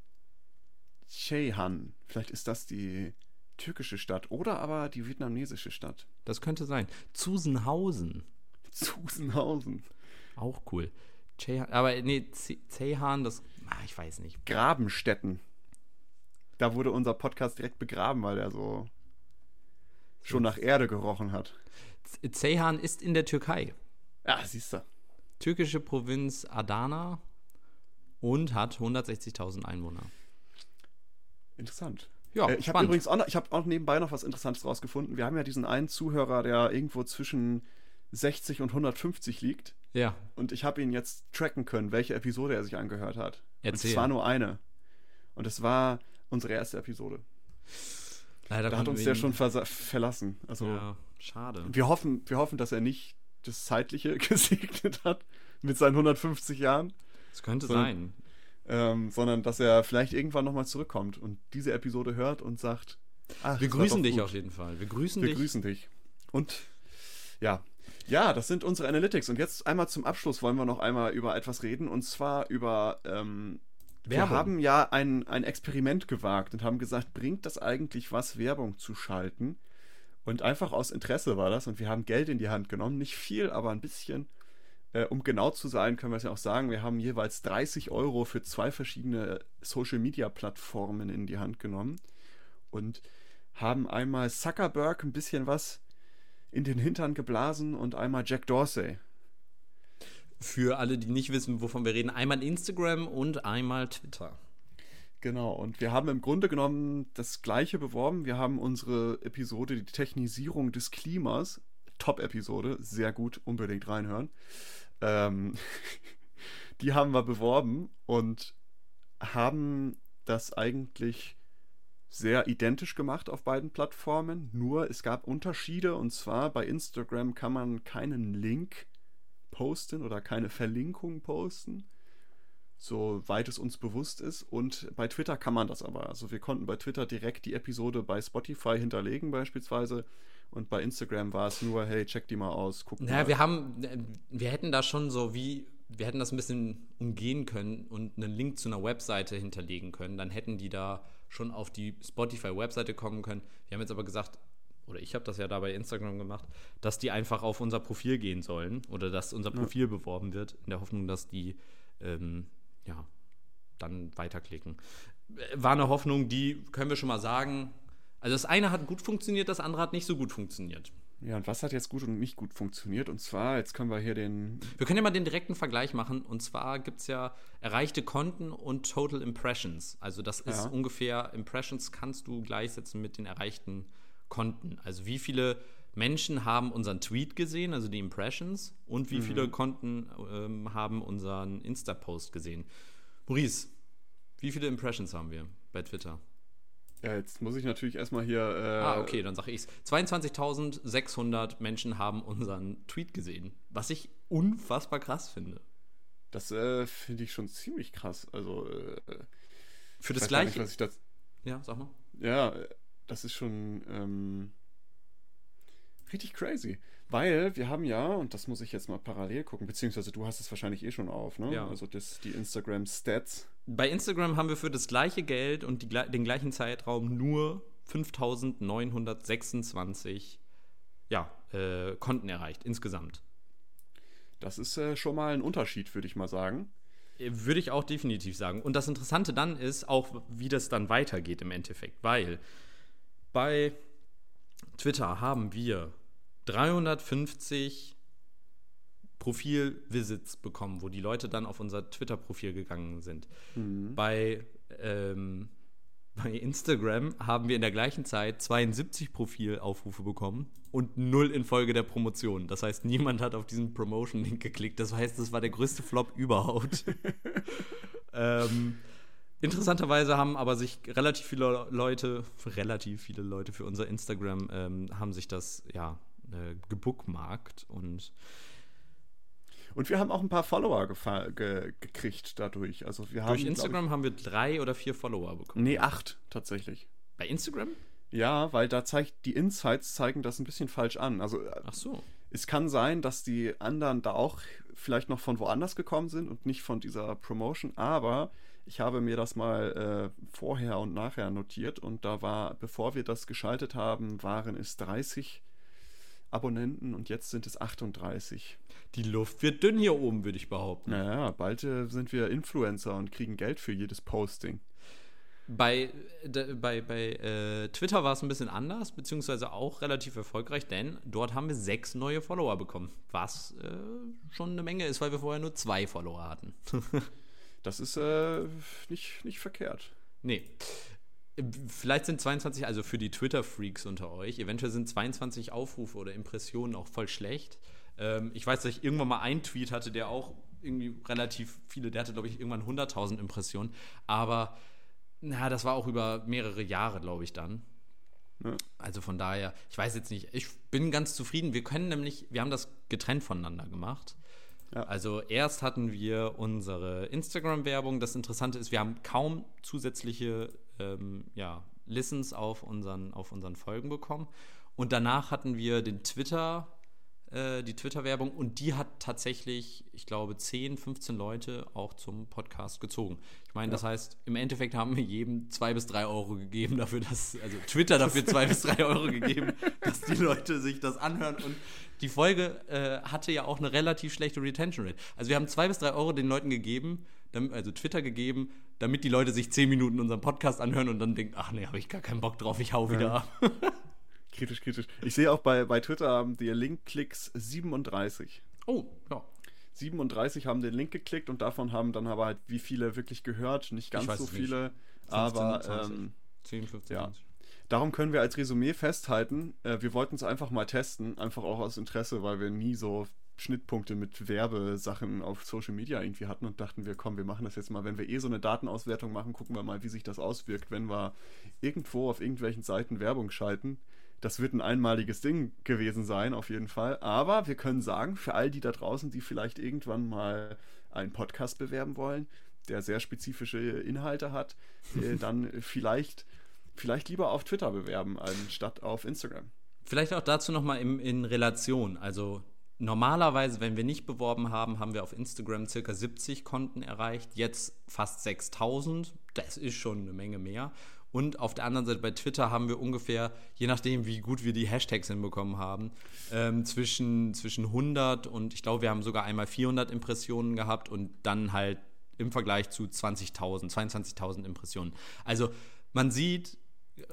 Ceyhan. Vielleicht ist das die türkische Stadt oder aber die vietnamesische Stadt. Das könnte sein. Zusenhausen. Zusenhausen. Auch cool. Chehan, aber nee, Zehan, das. Ah, ich weiß nicht. Grabenstetten. Da wurde unser Podcast direkt begraben, weil er so schon nach Erde gerochen hat. Zehan ist in der Türkei. Ja, siehst du. Türkische Provinz Adana und hat 160.000 Einwohner. Interessant. Ja, äh, ich habe übrigens auch, noch, ich hab auch nebenbei noch was Interessantes rausgefunden. Wir haben ja diesen einen Zuhörer, der irgendwo zwischen 60 und 150 liegt. Ja, Und ich habe ihn jetzt tracken können, welche Episode er sich angehört hat. Erzähl. Und es war nur eine. Und es war unsere erste Episode. leider Da hat uns der schon verlassen. Also Ja, schade. wir, hoffen, wir hoffen, dass er nicht das Zeitliche gesegnet hat mit seinen 150 Jahren, Es könnte sein. Ähm, sondern dass er vielleicht irgendwann nochmal zurückkommt und diese Episode hört und sagt, ach, Wir grüßen dich gut. auf jeden Fall. Wir grüßen Wir dich. grüßen dich. Und ja, ja, das sind unsere Analytics. Und jetzt einmal zum Abschluss wollen wir noch einmal über etwas reden. Und zwar über, ähm, wir haben ja ein, ein Experiment gewagt und haben gesagt, bringt das eigentlich was, Werbung zu schalten? Und einfach aus Interesse war das. Und wir haben Geld in die Hand genommen. Nicht viel, aber ein bisschen. Äh, um genau zu sein, können wir es ja auch sagen, wir haben jeweils 30 Euro für zwei verschiedene Social-Media-Plattformen in die Hand genommen. Und haben einmal Zuckerberg ein bisschen was in den Hintern geblasen und einmal Jack Dorsey. Für alle, die nicht wissen, wovon wir reden, einmal Instagram und einmal Twitter. Genau, und wir haben im Grunde genommen das gleiche beworben. Wir haben unsere Episode, die Technisierung des Klimas, Top-Episode, sehr gut, unbedingt reinhören. Ähm, die haben wir beworben und haben das eigentlich sehr identisch gemacht auf beiden Plattformen. Nur es gab Unterschiede und zwar bei Instagram kann man keinen Link posten oder keine Verlinkung posten soweit es uns bewusst ist. Und bei Twitter kann man das aber. Also wir konnten bei Twitter direkt die Episode bei Spotify hinterlegen beispielsweise. Und bei Instagram war es nur, hey, check die mal aus, guck Naja, mal. wir haben, äh, wir hätten da schon so wie, wir hätten das ein bisschen umgehen können und einen Link zu einer Webseite hinterlegen können. Dann hätten die da schon auf die Spotify-Webseite kommen können. Wir haben jetzt aber gesagt, oder ich habe das ja da bei Instagram gemacht, dass die einfach auf unser Profil gehen sollen oder dass unser Profil beworben wird, in der Hoffnung, dass die ähm, ja, dann weiterklicken. Äh, War eine Hoffnung, die können wir schon mal sagen. Also das eine hat gut funktioniert, das andere hat nicht so gut funktioniert. Ja, und was hat jetzt gut und nicht gut funktioniert? Und zwar, jetzt können wir hier den. Wir können ja mal den direkten Vergleich machen. Und zwar gibt es ja erreichte Konten und Total Impressions. Also das ist Ja. ungefähr, Impressions kannst du gleichsetzen mit den erreichten Konten. Also wie viele Menschen haben unseren Tweet gesehen, also die Impressions, und wie viele Konten ähm, haben unseren Insta-Post gesehen. Maurice, wie viele Impressions haben wir bei Twitter? Ja, jetzt muss ich natürlich erstmal hier. Äh, Ah, okay, dann sage ich's. 22.600 Menschen haben unseren Tweet gesehen, was ich unfassbar krass finde. Das äh, finde ich schon ziemlich krass. Also. Äh, Für ich das nicht, gleiche. ich das. Ja, sag mal. Ja, äh, das ist schon ähm, richtig crazy. Weil wir haben ja, und das muss ich jetzt mal parallel gucken, beziehungsweise du hast es wahrscheinlich eh schon auf, ne? Ja. Also das, die Instagram-Stats. Bei Instagram haben wir für das gleiche Geld und die, den gleichen Zeitraum nur 5.926 ja, äh, Konten erreicht insgesamt. Das ist äh, schon mal ein Unterschied, würde ich mal sagen. Äh, Würde ich auch definitiv sagen. Und das Interessante dann ist auch, wie das dann weitergeht im Endeffekt, weil bei Twitter haben wir 350 Profil-Visits bekommen, wo die Leute dann auf unser Twitter-Profil gegangen sind. Bei, ähm, bei Instagram haben wir in der gleichen Zeit 72 Profilaufrufe bekommen und null infolge der Promotion. Das heißt, niemand hat auf diesen Promotion-Link geklickt. Das heißt, das war der größte Flop überhaupt. ähm, Interessanterweise haben aber sich relativ viele Leute, relativ viele Leute für unser Instagram ähm, haben sich das ja äh, gebookmarkt und und wir haben auch ein paar Follower ge gekriegt dadurch. Also wir haben, Durch Instagram ich, haben wir drei oder vier Follower bekommen. Nee, acht tatsächlich. Bei Instagram? Ja, weil da zeigt, die Insights zeigen das ein bisschen falsch an. Also, äh, Ach so. Es kann sein, dass die anderen da auch vielleicht noch von woanders gekommen sind und nicht von dieser Promotion, aber ich habe mir das mal äh, vorher und nachher notiert und da war, bevor wir das geschaltet haben, waren es 30 Abonnenten und jetzt sind es 38. Die Luft wird dünn hier oben, würde ich behaupten. Naja, bald äh, sind wir Influencer und kriegen Geld für jedes Posting. Bei, bei, bei äh, Twitter war es ein bisschen anders, beziehungsweise auch relativ erfolgreich, denn dort haben wir sechs neue Follower bekommen, was äh, schon eine Menge ist, weil wir vorher nur zwei Follower hatten. das ist äh, nicht, nicht verkehrt. Nee. Vielleicht sind 22, also für die Twitter-Freaks unter euch, eventuell sind 22 Aufrufe oder Impressionen auch voll schlecht. Ähm, ich weiß, dass ich irgendwann mal einen Tweet hatte, der auch irgendwie relativ viele, der hatte, glaube ich, irgendwann 100.000 Impressionen. Aber na, das war auch über mehrere Jahre, glaube ich, dann. Ja. Also von daher, ich weiß jetzt nicht, ich bin ganz zufrieden. Wir können nämlich, wir haben das getrennt voneinander gemacht. Ja. Also erst hatten wir unsere Instagram-Werbung. Das Interessante ist, wir haben kaum zusätzliche ähm, ja, Listens auf unseren, auf unseren Folgen bekommen. Und danach hatten wir den Twitter, äh, die Twitter-Werbung und die hat tatsächlich, ich glaube, 10, 15 Leute auch zum Podcast gezogen. Ich meine, ja. das heißt, im Endeffekt haben wir jedem zwei bis drei Euro gegeben dafür, dass, also Twitter dafür zwei bis drei Euro gegeben, dass die Leute sich das anhören. Und die Folge äh, hatte ja auch eine relativ schlechte Retention Rate. Also wir haben zwei bis drei Euro den Leuten gegeben, also Twitter gegeben, damit die Leute sich zehn Minuten unseren Podcast anhören und dann denken, ach nee, habe ich gar keinen Bock drauf, ich hau wieder ja. ab. kritisch, kritisch. Ich sehe auch bei, bei Twitter haben die Link-Klicks 37. Oh, ja. 37 haben den Link geklickt und davon haben dann aber halt wie viele wirklich gehört, nicht ganz so viele, nicht. 15, aber 20. Ähm, 10, 15, ja. 20. Darum können wir als Resümee festhalten, äh, wir wollten es einfach mal testen, einfach auch aus Interesse, weil wir nie so Schnittpunkte mit Werbesachen auf Social Media irgendwie hatten und dachten wir, komm, wir machen das jetzt mal, wenn wir eh so eine Datenauswertung machen, gucken wir mal, wie sich das auswirkt, wenn wir irgendwo auf irgendwelchen Seiten Werbung schalten. Das wird ein einmaliges Ding gewesen sein, auf jeden Fall. Aber wir können sagen, für all die da draußen, die vielleicht irgendwann mal einen Podcast bewerben wollen, der sehr spezifische Inhalte hat, äh, dann vielleicht, vielleicht lieber auf Twitter bewerben, anstatt auf Instagram. Vielleicht auch dazu nochmal in Relation. Also normalerweise, wenn wir nicht beworben haben, haben wir auf Instagram circa 70 Konten erreicht, jetzt fast 6000. Das ist schon eine Menge mehr. Und auf der anderen Seite bei Twitter haben wir ungefähr, je nachdem, wie gut wir die Hashtags hinbekommen haben, ähm, zwischen, zwischen 100 und ich glaube, wir haben sogar einmal 400 Impressionen gehabt und dann halt im Vergleich zu 20.000, 22.000 Impressionen. Also man sieht, äh,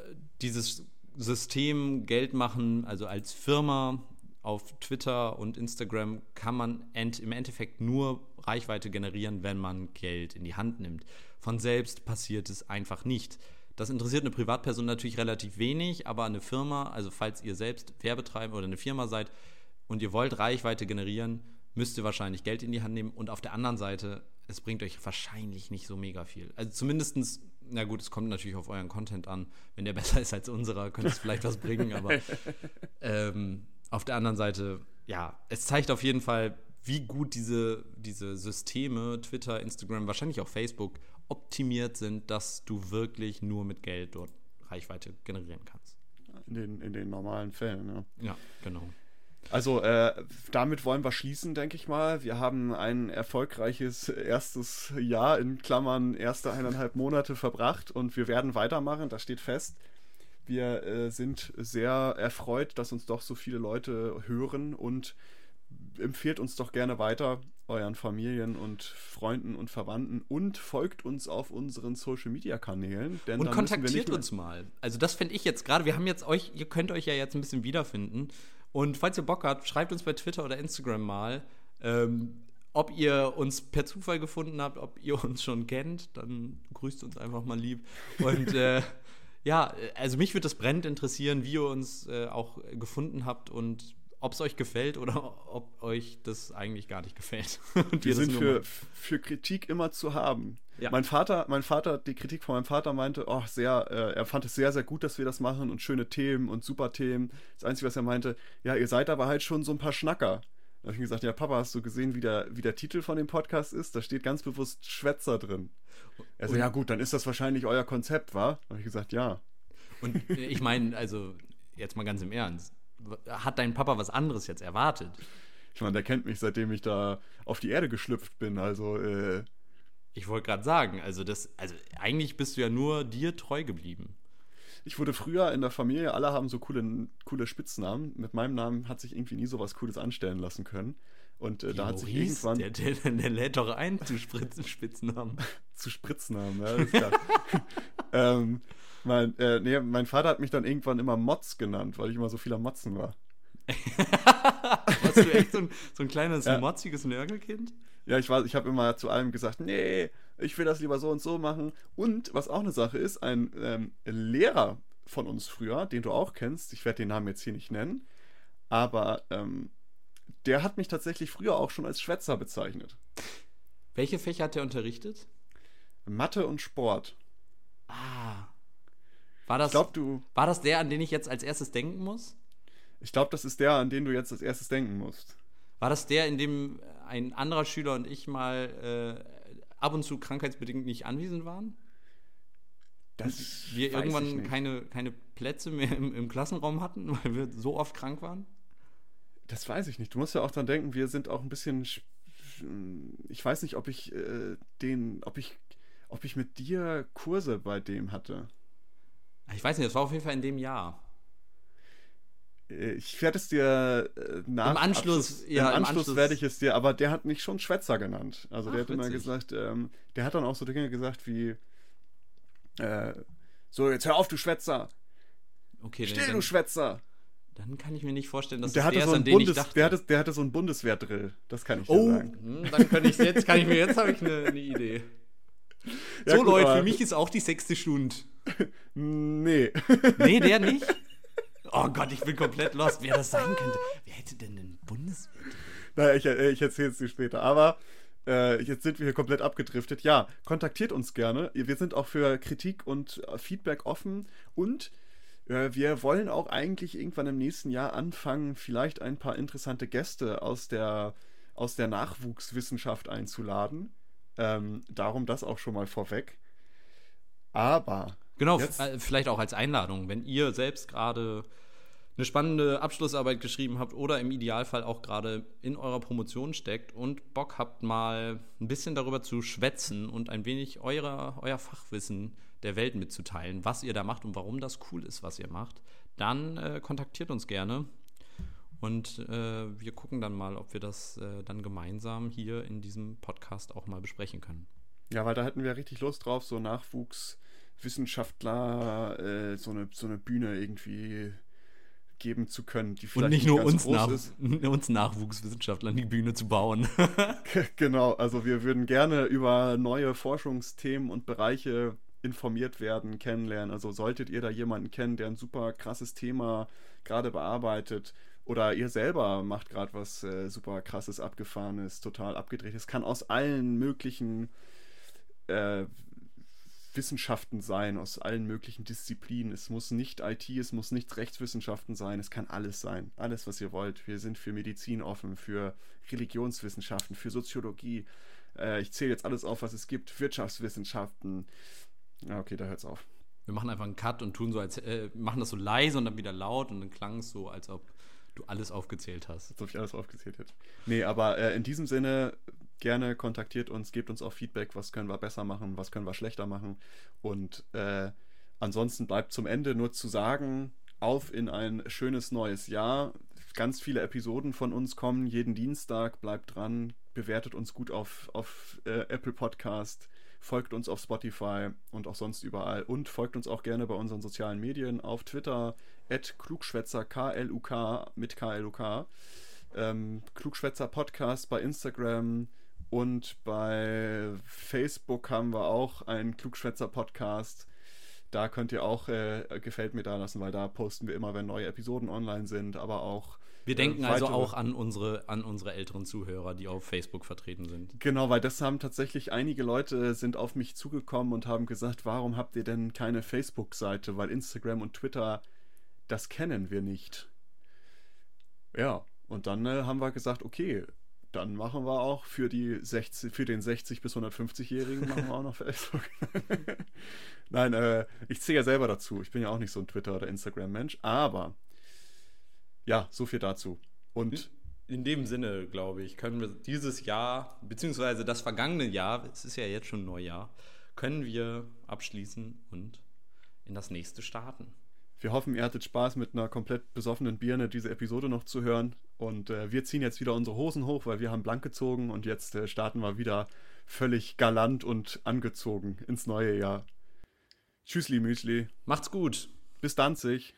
dieses System Geld machen, also als Firma auf Twitter und Instagram kann man im Endeffekt nur Reichweite generieren, wenn man Geld in die Hand nimmt. Von selbst passiert es einfach nicht. Das interessiert eine Privatperson natürlich relativ wenig, aber eine Firma, also falls ihr selbst Werbetreiber oder eine Firma seid und ihr wollt Reichweite generieren, müsst ihr wahrscheinlich Geld in die Hand nehmen. Und auf der anderen Seite, es bringt euch wahrscheinlich nicht so mega viel. Also zumindestens, na gut, es kommt natürlich auf euren Content an. Wenn der besser ist als unserer, könnte es vielleicht was bringen, aber ähm, auf der anderen Seite, ja, es zeigt auf jeden Fall, wie gut diese, diese Systeme, Twitter, Instagram, wahrscheinlich auch Facebook, optimiert sind, dass du wirklich nur mit Geld dort Reichweite generieren kannst. In den, in den normalen Fällen, ja. Ja, genau. Also äh, damit wollen wir schließen, denke ich mal. Wir haben ein erfolgreiches erstes Jahr in Klammern erste eineinhalb Monate verbracht und wir werden weitermachen, das steht fest. Wir äh, sind sehr erfreut, dass uns doch so viele Leute hören und empfehlt uns doch gerne weiter euren Familien und Freunden und Verwandten und folgt uns auf unseren Social Media Kanälen. und kontaktiert uns mal. Also das finde ich jetzt gerade, wir haben jetzt euch, ihr könnt euch ja jetzt ein bisschen wiederfinden. Und falls ihr Bock habt, schreibt uns bei Twitter oder Instagram mal, ähm, ob ihr uns per Zufall gefunden habt, ob ihr uns schon kennt, dann grüßt uns einfach mal lieb. Und äh, ja, also mich würde das brennend interessieren, wie ihr uns äh, auch gefunden habt und ob es euch gefällt oder ob euch das eigentlich gar nicht gefällt. wir sind für, für Kritik immer zu haben. Ja. Mein Vater, mein Vater, die Kritik von meinem Vater meinte, oh, sehr, äh, er fand es sehr, sehr gut, dass wir das machen und schöne Themen und super Themen. Das Einzige, was er meinte, ja, ihr seid aber halt schon so ein paar Schnacker. Da habe ich ihm gesagt, ja, Papa, hast du gesehen, wie der, wie der Titel von dem Podcast ist? Da steht ganz bewusst Schwätzer drin. Er so, ja gut, dann ist das wahrscheinlich euer Konzept, wa? Da habe ich gesagt, ja. Und ich meine, also jetzt mal ganz im Ernst, hat dein Papa was anderes jetzt erwartet? Ich meine, der kennt mich, seitdem ich da auf die Erde geschlüpft bin, also äh, Ich wollte gerade sagen, also das, also eigentlich bist du ja nur dir treu geblieben. Ich wurde früher in der Familie, alle haben so coole, coole Spitznamen. Mit meinem Namen hat sich irgendwie nie so was Cooles anstellen lassen können. Und äh, da hat sich irgendwann. Der, der, der, lädt doch ein zu Spitznamen. zu Spritznamen, ja, ist klar. ähm, mein, äh, nee, mein Vater hat mich dann irgendwann immer Motz genannt, weil ich immer so viel am Motzen war. Warst du echt so ein, so ein kleines ja. motziges Nörgelkind? Ja, ich, ich habe immer zu allem gesagt, nee, ich will das lieber so und so machen. Und was auch eine Sache ist, ein ähm, Lehrer von uns früher, den du auch kennst, ich werde den Namen jetzt hier nicht nennen, aber ähm, der hat mich tatsächlich früher auch schon als Schwätzer bezeichnet. Welche Fächer hat er unterrichtet? Mathe und Sport. Ah. War das, glaub, du, war das der, an den ich jetzt als erstes denken muss? Ich glaube, das ist der, an den du jetzt als erstes denken musst. War das der, in dem ein anderer Schüler und ich mal äh, ab und zu krankheitsbedingt nicht anwesend waren? Das wir irgendwann keine, keine Plätze mehr im, im Klassenraum hatten, weil wir so oft krank waren? Das weiß ich nicht. Du musst ja auch dran denken, wir sind auch ein bisschen. Ich weiß nicht, ob ich äh, den, ob ich, ob ich mit dir Kurse bei dem hatte. Ich weiß nicht, das war auf jeden Fall in dem Jahr. Ich werde es dir äh, nach Im Anschluss, Abschluss, ja, im Anschluss, Anschluss werde ich es dir, aber der hat mich schon Schwätzer genannt. Also Ach, der hat witzig. immer gesagt, ähm, der hat dann auch so Dinge gesagt wie äh, so, jetzt hör auf, du Schwätzer. Okay, Still, dann, du Schwätzer. Dann kann ich mir nicht vorstellen, dass der das der ist, an den Bundes, ich dachte. Der hatte, der hatte so einen Bundeswehrdrill, das kann ich oh, sagen. Hm, dann kann ich jetzt, kann ich mir, jetzt habe ich eine, eine Idee. Ja, so, gut, Leute, für mich ist auch die sechste Stunde. nee. Nee, der nicht? Oh Gott, ich bin komplett lost, wer das sein könnte. Wer hätte denn einen Bundeswehr? Naja, ich, äh, ich erzähle es dir später. Aber äh, jetzt sind wir hier komplett abgedriftet. Ja, kontaktiert uns gerne. Wir sind auch für Kritik und äh, Feedback offen. Und äh, wir wollen auch eigentlich irgendwann im nächsten Jahr anfangen, vielleicht ein paar interessante Gäste aus der, aus der Nachwuchswissenschaft einzuladen. Ähm, darum das auch schon mal vorweg. Aber Genau, äh, vielleicht auch als Einladung, wenn ihr selbst gerade eine spannende Abschlussarbeit geschrieben habt oder im Idealfall auch gerade in eurer Promotion steckt und Bock habt, mal ein bisschen darüber zu schwätzen und ein wenig eure, euer Fachwissen der Welt mitzuteilen, was ihr da macht und warum das cool ist, was ihr macht, dann äh, kontaktiert uns gerne. Und äh, wir gucken dann mal, ob wir das äh, dann gemeinsam hier in diesem Podcast auch mal besprechen können. Ja, weil da hätten wir richtig Lust drauf, so Nachwuchs Wissenschaftler äh, so, eine, so eine Bühne irgendwie geben zu können, die vielleicht Und nicht, nur uns, nach, uns Nachwuchswissenschaftlern die Bühne zu bauen. genau, also wir würden gerne über neue Forschungsthemen und Bereiche informiert werden, kennenlernen. Also solltet ihr da jemanden kennen, der ein super krasses Thema gerade bearbeitet oder ihr selber macht gerade was äh, super krasses, abgefahrenes, total abgedrehtes, kann aus allen möglichen äh, Wissenschaften sein, aus allen möglichen Disziplinen. Es muss nicht IT, es muss nicht Rechtswissenschaften sein, es kann alles sein. Alles, was ihr wollt. Wir sind für Medizin offen, für Religionswissenschaften, für Soziologie. Äh, ich zähle jetzt alles auf, was es gibt. Wirtschaftswissenschaften. Ja, okay, da hört es auf. Wir machen einfach einen Cut und tun so, als äh, machen das so leise und dann wieder laut und dann klang es so, als ob du alles aufgezählt hast. Als ob ich alles aufgezählt hätte. Nee, aber äh, in diesem Sinne gerne kontaktiert uns, gebt uns auch Feedback, was können wir besser machen, was können wir schlechter machen. Und äh, ansonsten bleibt zum Ende nur zu sagen, auf in ein schönes neues Jahr. Ganz viele Episoden von uns kommen jeden Dienstag. Bleibt dran, bewertet uns gut auf, auf äh, Apple Podcast, folgt uns auf Spotify und auch sonst überall. Und folgt uns auch gerne bei unseren sozialen Medien auf Twitter, klugschwätzer, K-L-U-K mit K-L-U-K. Ähm, Klugschwätzer Podcast bei Instagram, und bei Facebook haben wir auch einen Klugschwätzer-Podcast. Da könnt ihr auch äh, gefällt mir da lassen, weil da posten wir immer, wenn neue Episoden online sind, aber auch wir denken äh, also auch an unsere, an unsere älteren Zuhörer, die auf Facebook vertreten sind. Genau, weil das haben tatsächlich einige Leute sind auf mich zugekommen und haben gesagt, warum habt ihr denn keine Facebook-Seite? Weil Instagram und Twitter, das kennen wir nicht. Ja, und dann äh, haben wir gesagt, okay, dann machen wir auch für die 60, für den 60 bis 150-Jährigen machen wir auch noch Facebook. Nein, äh, ich zähle ja selber dazu. Ich bin ja auch nicht so ein Twitter- oder Instagram-Mensch, aber ja, so viel dazu. Und in dem Sinne, glaube ich, können wir dieses Jahr, beziehungsweise das vergangene Jahr, es ist ja jetzt schon Neujahr, können wir abschließen und in das nächste starten. Wir hoffen, ihr hattet Spaß mit einer komplett besoffenen Birne diese Episode noch zu hören. Und äh, wir ziehen jetzt wieder unsere Hosen hoch, weil wir haben blank gezogen und jetzt äh, starten wir wieder völlig galant und angezogen ins neue Jahr. Tschüssli Müsli. Macht's gut. Bis Danzig.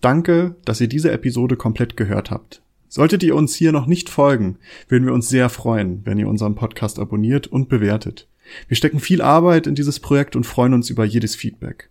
Danke, dass ihr diese Episode komplett gehört habt. Solltet ihr uns hier noch nicht folgen, würden wir uns sehr freuen, wenn ihr unseren Podcast abonniert und bewertet. Wir stecken viel Arbeit in dieses Projekt und freuen uns über jedes Feedback.